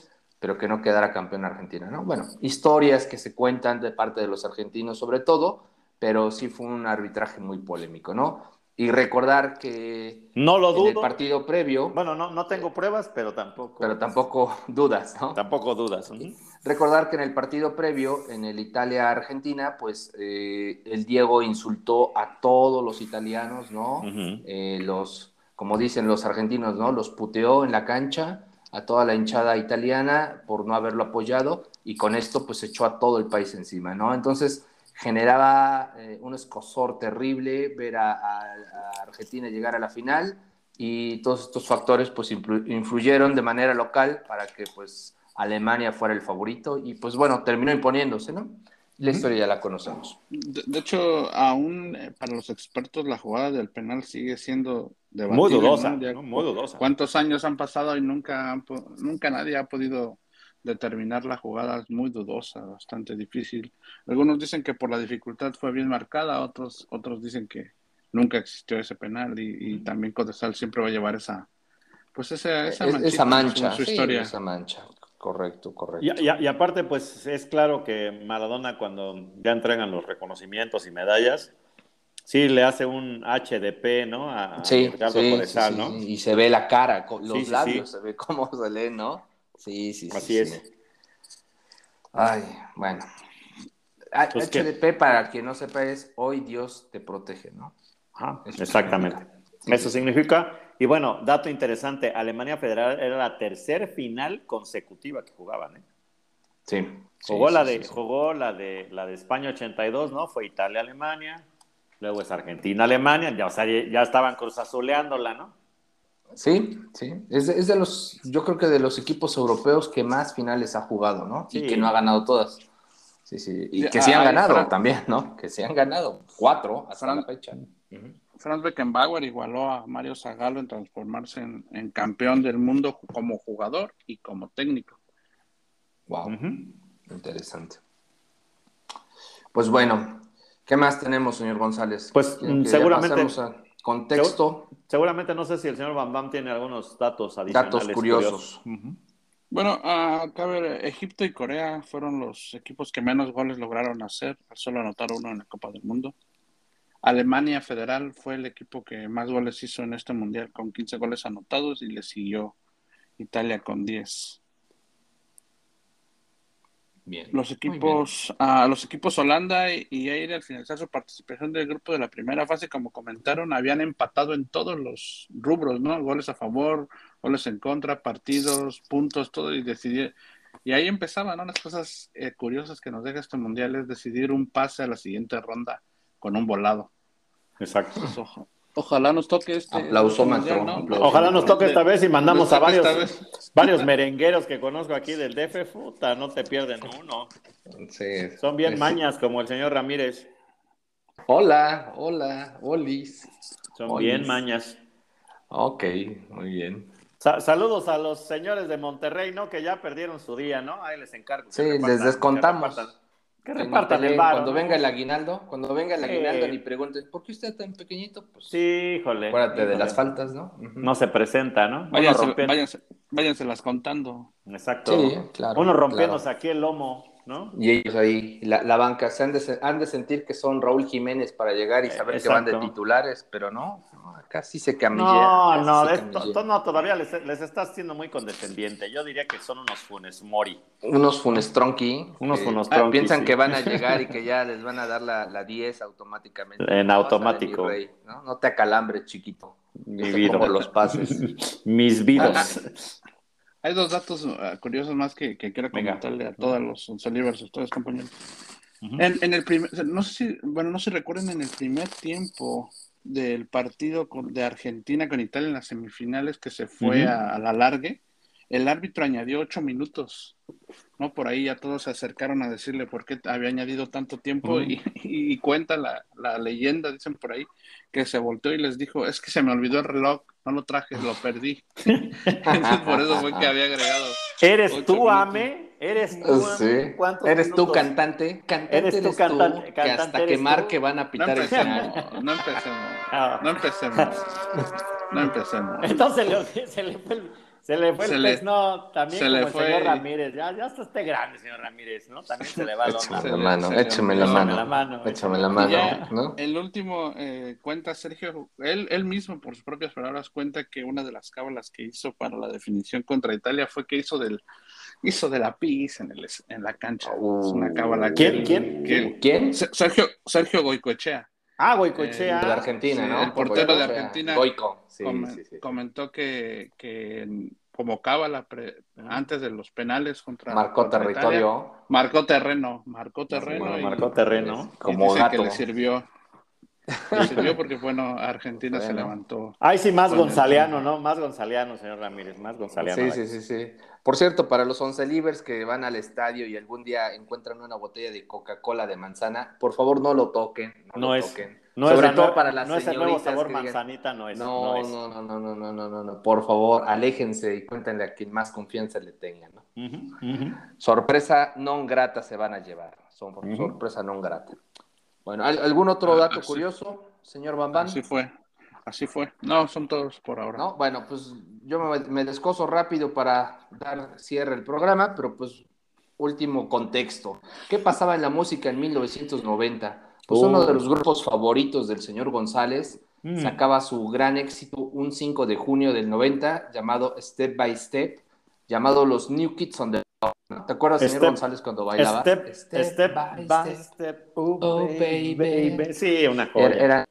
pero que no quedara campeón Argentina, ¿no? Bueno, historias que se cuentan de parte de los argentinos sobre todo, pero sí fue un arbitraje muy polémico, ¿no? Y recordar que no lo dudo. en el partido previo... Bueno, no, no tengo pruebas, pero tampoco... Pero tampoco dudas, ¿no? Tampoco dudas. Recordar que en el partido previo, en el Italia-Argentina, pues eh, el Diego insultó a todos los italianos, ¿no? Eh, los, como dicen los argentinos, ¿no? Los puteó en la cancha a toda la hinchada italiana por no haberlo apoyado y con esto pues echó a todo el país encima, ¿no? Entonces generaba eh, un escosor terrible ver a, Argentina llegar a la final y todos estos factores pues influyeron de manera local para que pues Alemania fuera el favorito y pues bueno, terminó imponiéndose, ¿no? La historia ya la conocemos. De, hecho, aún eh, para los expertos la jugada del penal sigue siendo muy dudosa, muy dudosa. ¿Cuántos años han pasado y nunca, nunca nadie ha podido determinar la jugada? Es muy dudosa, bastante difícil. Algunos dicen que por la dificultad fue bien marcada, otros, otros dicen que nunca existió ese penal y, también Codesal siempre va a llevar esa, pues esa, esa, esa mancha, su historia. esa mancha. Correcto, correcto. Y, y, aparte, pues es claro que Maradona cuando ya entregan los reconocimientos y medallas, Sí, le hace un HDP, ¿no? A, sí, sí, sí, ¿no? Y se ve la cara, los labios, se ve cómo se lee, ¿no? Sí, sí, sí. Así es. Ay, bueno. HDP, pues para quien no sepa, es hoy Dios te protege, ¿no? Ajá, exactamente. Eso significa, y bueno, dato interesante, Alemania Federal era la tercera final consecutiva que jugaban, ¿eh? Sí. Jugó, la, de, jugó la, de, la de España 82, ¿no? Fue Italia-Alemania, Luego es Argentina-Alemania, ya, o sea, ya estaban cruzazuleándola, ¿no? Sí, sí. Es de, los, yo creo que de los equipos europeos que más finales ha jugado, ¿no? Y que no ha ganado todas. Sí, sí. Y que sí han ganado también, ¿no? Que sí han ganado. Cuatro hasta la fecha. Franz Beckenbauer igualó a Mario Zagallo en transformarse en, campeón del mundo como jugador y como técnico. Wow. Interesante. Pues bueno, ¿Qué más tenemos, señor González? Pues seguramente. Contexto. Seguramente no sé si el señor Bam Bam tiene algunos datos adicionales. Datos curiosos. Bueno, acá ver, Egipto y Corea fueron los equipos que menos goles lograron hacer, solo anotar uno en la Copa del Mundo. Alemania Federal fue el equipo que más goles hizo en este mundial, con 15 goles anotados, y le siguió Italia con 10. Los equipos, a los equipos Holanda y, Aire al finalizar su participación del grupo de la primera fase, como comentaron, habían empatado en todos los rubros, ¿no? Goles a favor, goles en contra, partidos, puntos, todo, y decidir. Y ahí empezaban, ¿no? Las cosas eh, curiosas que nos deja este mundial es decidir un pase a la siguiente ronda con un volado. Exacto. Ojalá nos toque este. Aplauso, Ojalá nos toque esta vez y mandamos a varios, varios merengueros que conozco aquí del DF. Puta, no te pierden uno. Son bien mañas como el señor Ramírez. Hola, hola, olis. Son bien mañas. Ok, muy bien. saludos a los señores de Monterrey, ¿no? Que ya perdieron su día, ¿no? Ahí les encargo. Sí, les descontamos. Que repartan el bar. Cuando venga el aguinaldo, cuando venga el aguinaldo y pregunten, ¿por qué usted tan pequeñito? Pues, sí, híjole. Acuérdate de las faltas, ¿no? No se presenta, ¿no? Váyanse, váyanse, las contando. Exacto. Sí, claro. Uno rompiéndose aquí el lomo. ¿No? Y ellos ahí, la, banca, se han de, han de, sentir que son Raúl Jiménez para llegar y saber que van de titulares, pero no, Casi se camilla. No, no, esto, no, todavía les, les, estás siendo muy condescendiente. Yo diría que son unos funes mori. Unos funes tronqui. Unos funes tronqui. Piensan que van a llegar y que ya les van a dar la, la 10 automáticamente. En automático. ¿no? ¿no? te acalambres, chiquito. Mi vida. los pases. Mis vidas. Hay dos datos uh, curiosos más que, que quiero comentarle a todos los Uncelivers, a todos compañeros. en, en, el primer, no sé si, bueno, no se recuerden en el primer tiempo del partido de Argentina con Italia en las semifinales que se fue a, la largue, el árbitro añadió ocho minutos, ¿no? Por ahí ya todos se acercaron a decirle por qué había añadido tanto tiempo y, cuenta la, la, leyenda, dicen por ahí, que se volteó y les dijo, es que se me olvidó el reloj, no lo traje, lo perdí. Entonces por eso fue que había agregado. ¿Eres tú, Ame? ¿Eres tú? Sí. ¿Eres tú cantante? Cantante eres tú, cantante, que hasta que marque van a pitar no el final. No empecemos, ah. no empecemos, no empecemos. Entonces se le fue el se le fue el pez, no, también como el señor Ramírez. Ya, ya está este grande, señor Ramírez, ¿no? También se le va Échame la mano, échame la mano. Échame la mano, ¿no? El último eh, cuenta Sergio, él, él mismo, por sus propias palabras, cuenta que una de las cábalas que hizo para la definición contra Italia fue que hizo del hizo de la pis en, el, en la cancha. es una cábala. ¿Quién? ¿Quién? ¿Quién? Sergio, Sergio Goicoechea. Ah, Goicoechea. de Argentina, ¿no? El portero de Argentina Goico. Sí, sí, sí. comentó que, que como cábala antes de los penales contra. Marcó territorio. marcó terreno, marcó terreno. marcó terreno. Como gato. que le sirvió. Porque, bueno, Argentina se levantó. Ay, sí, más gonzaleano, ¿no? Más gonzaleano, señor Ramírez, más gonzaleano. Sí, sí, sí, sí. Por cierto, para los once libres que van al estadio y algún día encuentran una botella de Coca-Cola de manzana, por favor no lo toquen. No, es. Sobre todo para las no señoritas. No es el nuevo sabor manzanita, no es. No, no, no, no, no, no, no, no, Por favor, aléjense y cuéntenle a quien más confianza le tengan. ¿no? Sorpresa non grata se van a llevar. Son sorpresa non grata. Bueno, ¿algún otro ah, dato curioso, señor Bambán? Así fue. Así fue. No, son todos por ahora. No, bueno, pues yo me, descoso rápido para dar cierre al programa, pero pues último contexto. ¿Qué pasaba en la música en 1990? Pues uno de los grupos favoritos del señor González mm. sacaba su gran éxito un 5 de junio del 90 llamado Step by Step, llamado los New Kids on the ¿Te acuerdas, señor González, cuando bailaba? Step, step, by, step, oh, oh baby. Sí, una cosa. Era,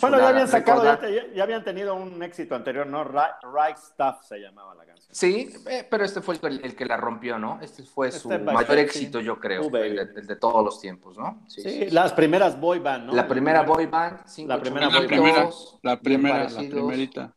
bueno, ya habían sacado, ya, habían tenido un éxito anterior, ¿no? Right, Stuff se llamaba la canción. Sí, eh, pero este fue el, que la rompió, ¿no? Este fue su mayor éxito, yo creo, el, de todos los tiempos, ¿no? Sí, las primeras boy band, ¿no? La primera boy band, la primera boy band. La primera, la primerita.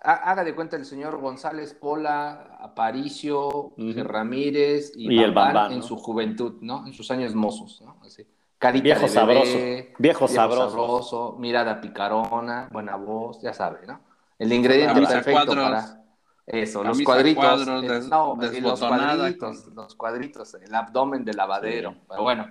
Haga de cuenta el señor González Pola, Aparicio, Ramírez y, el Bambán, en su juventud, ¿no? En sus años mozos, ¿no? Así. Carita viejo de sabroso. Viejo, sabroso. Mirada picarona, buena voz, ya sabe, ¿no? El ingrediente perfecto para eso, los cuadritos. no, los cuadritos, los cuadritos, el abdomen del lavadero. Pero bueno,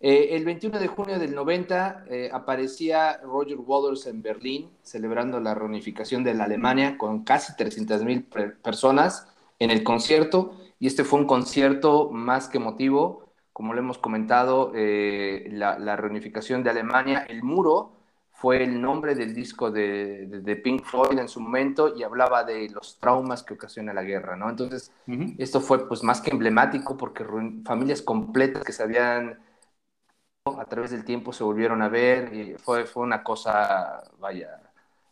eh, el 21 de junio del 90 eh, aparecía Roger Waters en Berlín celebrando la reunificación de la Alemania con casi 300 mil personas en el concierto. Y este fue un concierto más que emotivo. Como lo hemos comentado, eh, la, reunificación de Alemania, el muro fue el nombre del disco de, Pink Floyd en su momento y hablaba de los traumas que ocasiona la guerra, ¿no? Entonces, esto fue pues más que emblemático porque familias completas que se habían a través del tiempo se volvieron a ver y fue, fue una cosa, vaya,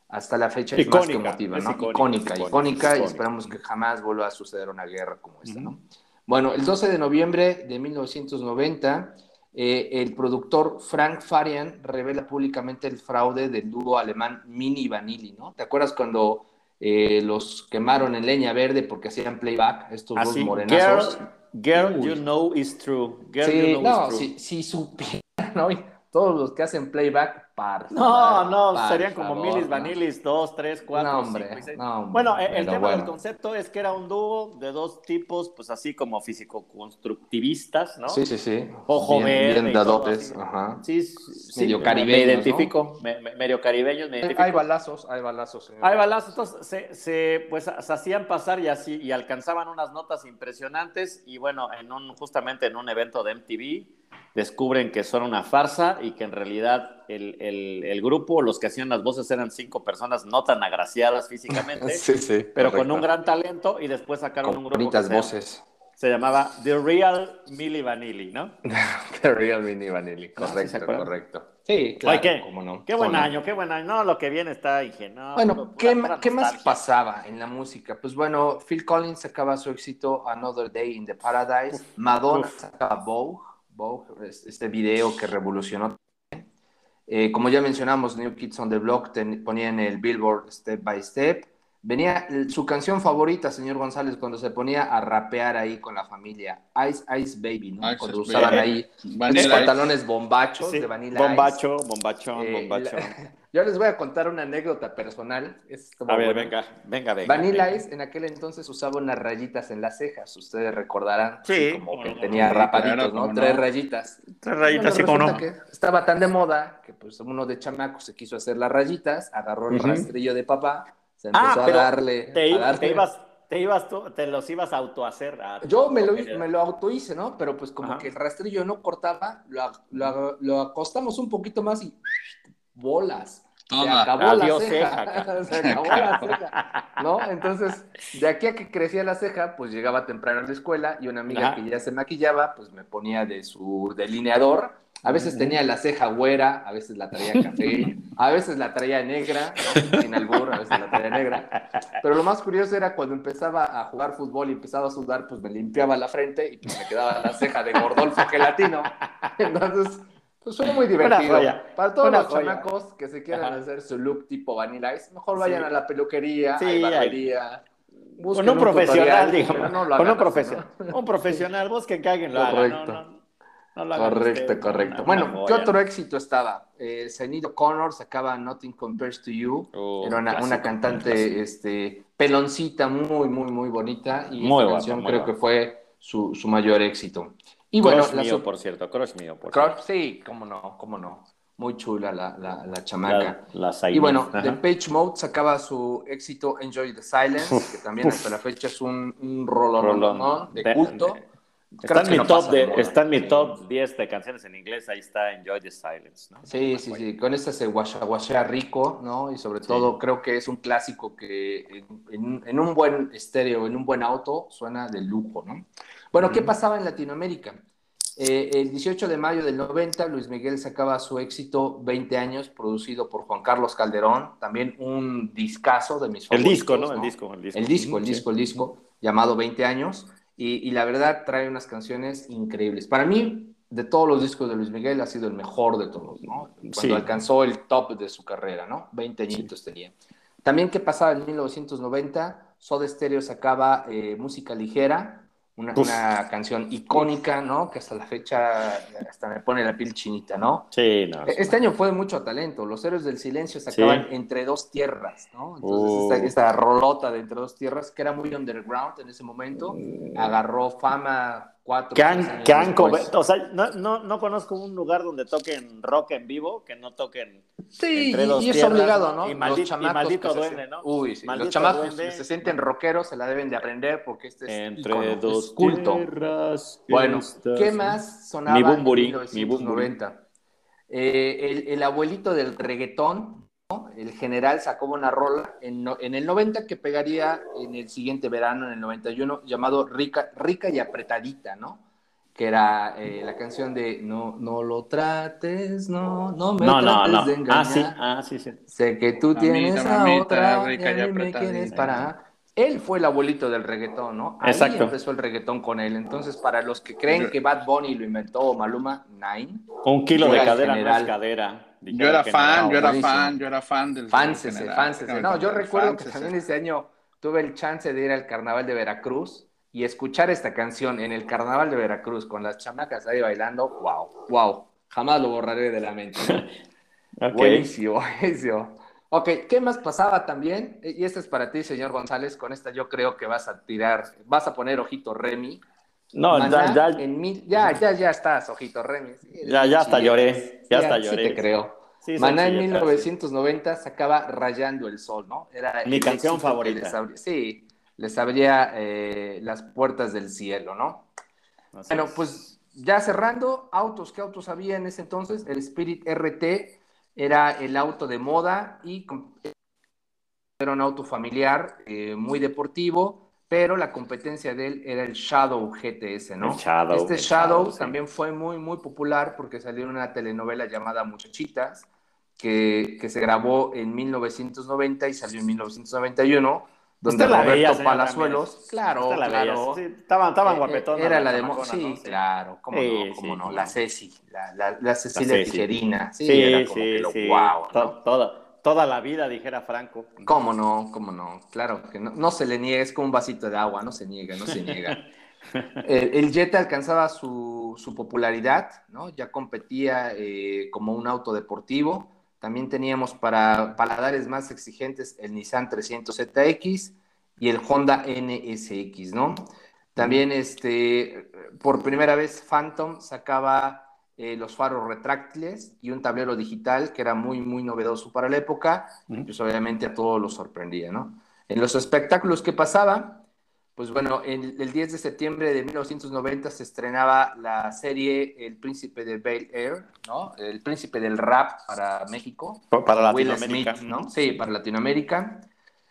hasta la fecha es más que emotiva, ¿no? Icónica, icónica, y esperamos que jamás vuelva a suceder una guerra como esta, ¿no? Bueno, el 12 de noviembre de 1990, eh, el productor Frank Farian revela públicamente el fraude del dúo alemán Mini Vanilli, ¿no? ¿Te acuerdas cuando eh, los quemaron en leña verde porque hacían playback, estos dos morenazos? Girl, Girl, you know is true. Girl, you know no, is true. Si, si supiera, ¿no? todos los que hacen playback par. No, no, serían como Milis, Vanilis, dos, tres, cuatro, no, hombre, No, bueno, el tema del concepto es que era un dúo de dos tipos, pues así como físico-constructivistas, ¿no? Sí, sí, sí. Ojo verde. Bien dadotes, ajá. Sí, sí, medio caribeños, Me identifico, medio caribeños, me identifico. Hay balazos, hay balazos. Hay balazos, entonces se, se, pues, se hacían pasar y así, y alcanzaban unas notas impresionantes, y bueno, en un, justamente en un evento de MTV, descubren que son una farsa y que en realidad el, el, grupo, los que hacían las voces eran cinco personas no tan agraciadas físicamente, pero con un gran talento y después sacaron un grupo que voces. Se, llamaba The Real Milli Vanilli, ¿no? The Real Milli Vanilli, correcto, correcto. Sí, claro, ¿qué? Qué buen año, qué buen año. No, lo que viene está ingenuo. Bueno, ¿qué, ¿qué más pasaba en la música? Pues bueno, Phil Collins sacaba su éxito Another Day in the Paradise, Madonna sacaba Vogue, este video que revolucionó. Eh, como ya mencionamos, New Kids on the Block ponían el Billboard Step by Step. Venía su canción favorita, señor González, cuando se ponía a rapear ahí con la familia, Ice Ice Baby, ¿no? cuando usaban ahí los pantalones bombachos de Vanilla Bombacho, bombachón, eh, bombacho. Yo les voy a contar una anécdota personal. a ver, venga, venga, venga. Vanilla Ice en aquel entonces usaba unas rayitas en las cejas, ustedes recordarán. Sí. Como que tenía rapaditos, ¿no? Tres rayitas. Tres rayitas, sí, como no. estaba tan de moda que pues uno de chamaco se quiso hacer las rayitas, agarró el rastrillo de papá, se ah, empezó a, darle, te, a darle. Te ibas, te ibas tú, te los ibas a autohacer. Yo me lo, me lo auto hice, ¿no? Pero pues como que el rastrillo no cortaba, lo, lo, lo acostamos un poquito más y bolas. Se acabó la ceja. Se acabó la ceja. ¿No? Entonces, de aquí a que crecía la ceja, pues llegaba temprano a la escuela y una amiga que ya se maquillaba, pues me ponía de su delineador. A veces tenía la ceja güera, a veces la traía café, a veces la traía negra, ¿no? sin albur, a veces la traía negra. Pero lo más curioso era cuando empezaba a jugar fútbol y empezaba a sudar, pues me limpiaba la frente y pues me quedaba la ceja de Gordolfo Gelatino. Entonces, pues fue muy divertido. Para todos los chamacos que se quieran hacer su look tipo Vanilla Ice, mejor vayan a la peluquería, sí, a barbería. Con un, profesional, digamos. con un profesional. Un profesional, busquen que alguien lo haga. Correcto, correcto. Bueno, ¿qué otro éxito estaba? Eh, Connor sacaba Nothing Compares to You. Oh, Era una, cantante este, peloncita muy, muy, muy bonita. Y muy esta canción creo que fue su, su mayor éxito. Y bueno, crush mío, por cierto, crush mío, por crush, Sí, cómo no, cómo no. Muy chula la, la, la chamaca. y bueno, The Page Mode sacaba su éxito Enjoy the Silence, que también hasta la fecha es un, un rolón, ¿no? de culto. Está, en mi top de, está en mi top 10 de canciones en inglés, ahí está Enjoy the Silence, ¿no? Sí, sí, sí, con esta se guashea rico, ¿no? Y sobre todo creo que es un clásico que en, en, un buen estéreo, en un buen auto, suena de lujo, ¿no? Bueno, ¿qué pasaba en Latinoamérica? Eh, el 18 de mayo del 90, Luis Miguel sacaba su éxito 20 años, producido por Juan Carlos Calderón, también un discazo de mis favoritos. El disco, ¿no? El disco, el disco. El disco, el disco, el disco, llamado 20 años, y, la verdad trae unas canciones increíbles. Para mí, de todos los discos de Luis Miguel, ha sido el mejor de todos, ¿no? Cuando alcanzó el top de su carrera, ¿no? 20 añitos tenía. También, ¿qué pasaba en 1990? Soda Stereo sacaba eh, música ligera, una, una, canción icónica, ¿no? Que hasta la fecha hasta me pone la piel chinita, ¿no? Sí, no. Este año fue de mucho talento. Los héroes del silencio se acaban entre dos tierras, ¿no? Entonces, esta, uh. rolota de entre dos tierras, que era muy underground en ese momento, mm. agarró fama cuatro. Que han, o sea, no, no, no, conozco un lugar donde toquen rock en vivo, que no toquen. Sí, y, es obligado, ¿no? Y, maldito duende, ¿no? Uy, sí. los chamacos que se sienten rockeros se la deben de aprender porque este es entre dos culto. Bueno, ¿qué más sonaba mi bumburi, en 1990? Eh, el, el abuelito del reggaetón, el general sacó una rola en, el 90 que pegaría en el siguiente verano, en el 91, llamado Rica, Rica y Apretadita, ¿no? Que era eh, la canción de No, no lo trates, no, no me trates de engañar. Ah, sí, ah, sí, sí. Sé que tú tienes a otra rica y, me quieres para... Él fue el abuelito del reggaetón, ¿no? Ahí Exacto. empezó el reggaetón con él. Entonces, para los que creen que Bad Bunny lo inventó Maluma, nine. Un kilo de cadera no es cadera. Yo era fan, yo era fan, yo era fan del. Fansese, fansese. No, yo recuerdo que también ese año tuve el chance de ir al carnaval de Veracruz y escuchar esta canción en el carnaval de Veracruz con las chamacas ahí bailando. ¡Wow! ¡Wow! Jamás lo borraré de la mente. Buenísimo, buenísimo. Ok, ¿qué más pasaba también? Y esta es para ti, señor González. Con esta yo creo que vas a tirar, vas a poner ojito Remy. No, ya, ya, ya, ya, ya estás, ojito Remy. ya, ya hasta lloré, ya hasta lloré. Sí te creo. Maná en 1990 sacaba Rayando el Sol, ¿no? Era Mi canción favorita. sí, les abría eh, las puertas del cielo, ¿no? bueno, pues ya cerrando, autos, ¿qué autos había en ese entonces? El Spirit RT era el auto de moda y era un auto familiar, eh, muy deportivo, pero la competencia de él era el Shadow GTS, ¿no? este Shadow, también fue muy, muy popular porque salió en una telenovela llamada Muchachitas, que, que se grabó en 1990 y salió en 1991 donde Roberto Palazuelos, claro, claro. estaban, estaban eh, guapetonas. Era la de sí, claro, cómo no, cómo no, la Ceci, la, la, Cecilia Tijerina, sí, era como que lo wow, toda, toda la vida, dijera Franco. Cómo no, cómo no, claro, que no, no se le niega, es como un vasito de agua, no se niega, no se niega. el, el, Jet alcanzaba su, su popularidad, ¿no? Ya competía eh, como un auto deportivo, también teníamos para paladares más exigentes el Nissan 300ZX y el Honda NSX, ¿no? También, este, por primera vez, Phantom sacaba eh, los faros retráctiles y un tablero digital que era muy, muy novedoso para la época, y pues obviamente a todos los sorprendía, ¿no? En los espectáculos que pasaba, pues bueno, el, el 10 de septiembre de 1990 se estrenaba la serie El Príncipe de Bel Air, ¿no? El Príncipe del Rap para México. Para Latinoamérica. ¿no? Sí, para Latinoamérica.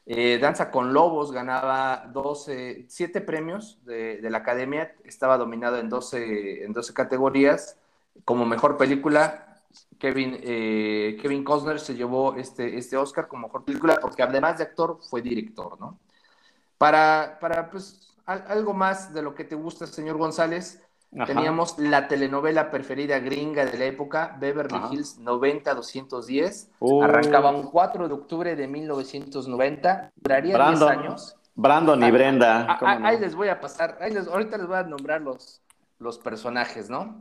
Eh, Danza con Lobos ganaba 12, 7 premios de, de, la Academia, estaba dominado en 12, en 12 categorías. Como mejor película, Kevin, eh, Kevin Costner se llevó este, este Oscar como mejor película porque además de actor fue director, ¿no? Para, para pues, algo más de lo que te gusta, señor González, teníamos la telenovela preferida gringa de la época, Beverly Hills 90-210. Uh. Arrancaba un 4 de octubre de 1990, duraría 10 años. Brandon y ah, Brenda. Ah, ah, ahí les voy a pasar, ahorita les voy a nombrar los, los personajes, ¿no?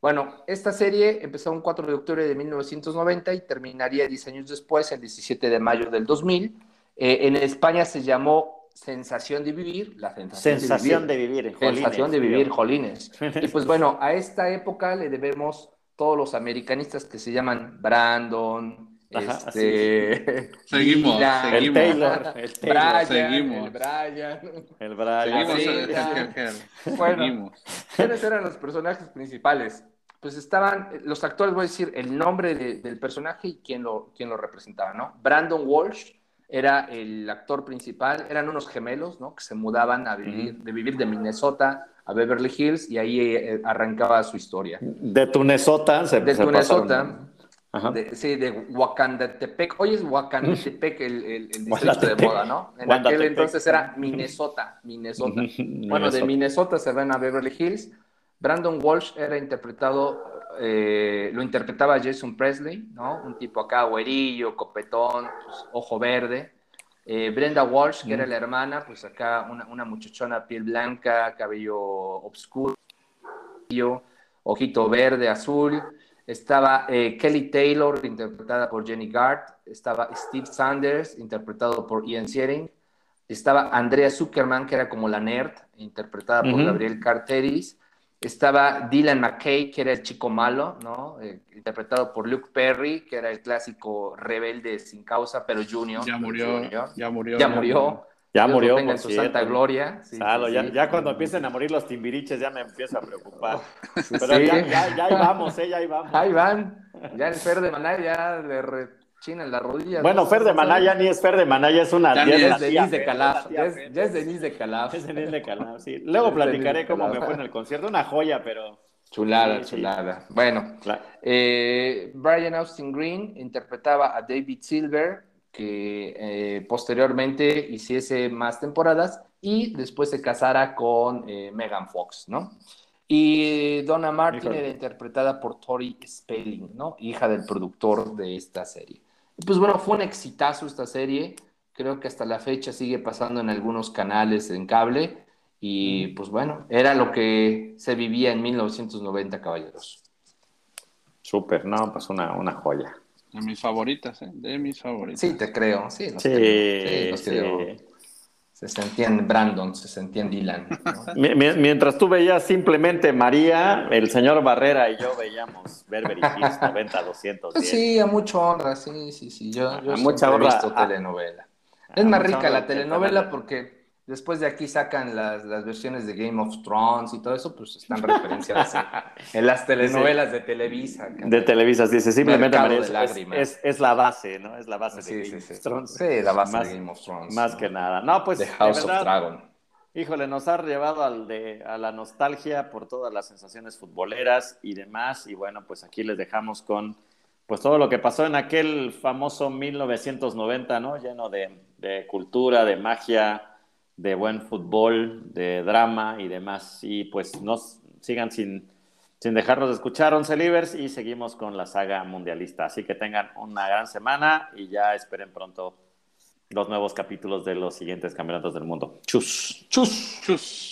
Bueno, esta serie empezó un 4 de octubre de 1990 y terminaría 10 años después, el 17 de mayo del 2000. Eh, en España se llamó sensación de vivir, la sensación, de vivir. sensación de vivir, jolines. Y pues bueno, a esta época le debemos todos los americanistas que se llaman Brandon, este, seguimos, seguimos. El Taylor, el Brian, seguimos. el Brian. El Brian. Seguimos, bueno, ¿quiénes eran los personajes principales? Pues estaban, los actores, voy a decir el nombre del personaje y quién lo, quién lo representaba, ¿no? Brandon Walsh, era el actor principal, eran unos gemelos, ¿no? Que se mudaban a vivir, de vivir de Minnesota a Beverly Hills y ahí eh, arrancaba su historia. De Tunesota se De Tunesota. sí, de Wakandetepec. Hoy es Wakandetepec el, el, el distrito de moda, ¿no? En aquel entonces era Minnesota, Minnesota. bueno, de Minnesota se ven a Beverly Hills. Brandon Walsh era interpretado eh, lo interpretaba Jason Presley, ¿no? Un tipo acá, güerillo, copetón, pues, ojo verde. Eh, Brenda Walsh, que era mm. la hermana, pues acá una, una muchachona, piel blanca, cabello oscuro, ojito verde, azul. Estaba eh, Kelly Taylor, interpretada por Jenny Gart. Estaba Steve Sanders, interpretado por Ian Siering. Estaba Andrea Zuckerman, que era como la nerd, interpretada por Gabriel Carteris. Estaba Dylan McKay, que era el chico malo, ¿no? Eh, interpretado por Luke Perry, que era el clásico rebelde sin causa, pero Junior. Ya murió, ya murió. Ya murió. Ya murió. en su santa gloria. ya, cuando empiecen a morir los timbiriches ya me empiezo a preocupar. Pero ya, ya, ya, ahí vamos, ¿eh? Ya ahí vamos. Ahí van. Ya el Fer de Maná ya le China en la rodilla. Bueno, Fer de Manaya ni es Fer de Manaya, es una. Ya, es Denise de Calaf. Ya es Denise de Calaf. Es Denise de Calaf, sí. Luego platicaré cómo me fue en el concierto. Una joya, pero. Chulada, chulada. Bueno, eh, Brian Austin Green interpretaba a David Silver, que eh, posteriormente hiciese más temporadas y después se casara con eh, Megan Fox, ¿no? Y Donna Martin era interpretada por Tori Spelling, ¿no? Hija del productor de esta serie. Pues bueno, fue un exitazo esta serie. Creo que hasta la fecha sigue pasando en algunos canales en cable. Y pues bueno, era lo que se vivía en 1990, caballeros. Súper, no, pues una, una joya. De mis favoritas, ¿eh? De mis favoritas. Sí, te creo, sí, los sí, creo. Sí, creo. Se sentía en Brandon, se sentía en Dylan. Mientras tú veías simplemente María, el señor Barrera y yo veíamos Beverly Hills 90, 200. Sí, a mucha honra, sí, sí, sí. Yo, yo a mucha honra, he visto telenovela. es más rica la telenovela porque Después de aquí sacan las, versiones de Game of Thrones y todo eso, pues están referenciadas en, las telenovelas de Televisa. De Televisa, dice, simplemente es, es, la base, ¿no? Es la base de Game of Thrones. Sí, la base de Game of Thrones. Más que nada. No, pues. The House of Dragon. Híjole, nos ha llevado al de, a la nostalgia por todas las sensaciones futboleras y demás. Y bueno, pues aquí les dejamos con pues todo lo que pasó en aquel famoso 1990, ¿no? Lleno de, de cultura, de magia de buen fútbol, de drama y demás. Y pues nos sigan sin, sin dejarnos de escuchar 11 Livers y seguimos con la saga mundialista. Así que tengan una gran semana y ya esperen pronto los nuevos capítulos de los siguientes campeonatos del mundo. Chus. Chus. Chus.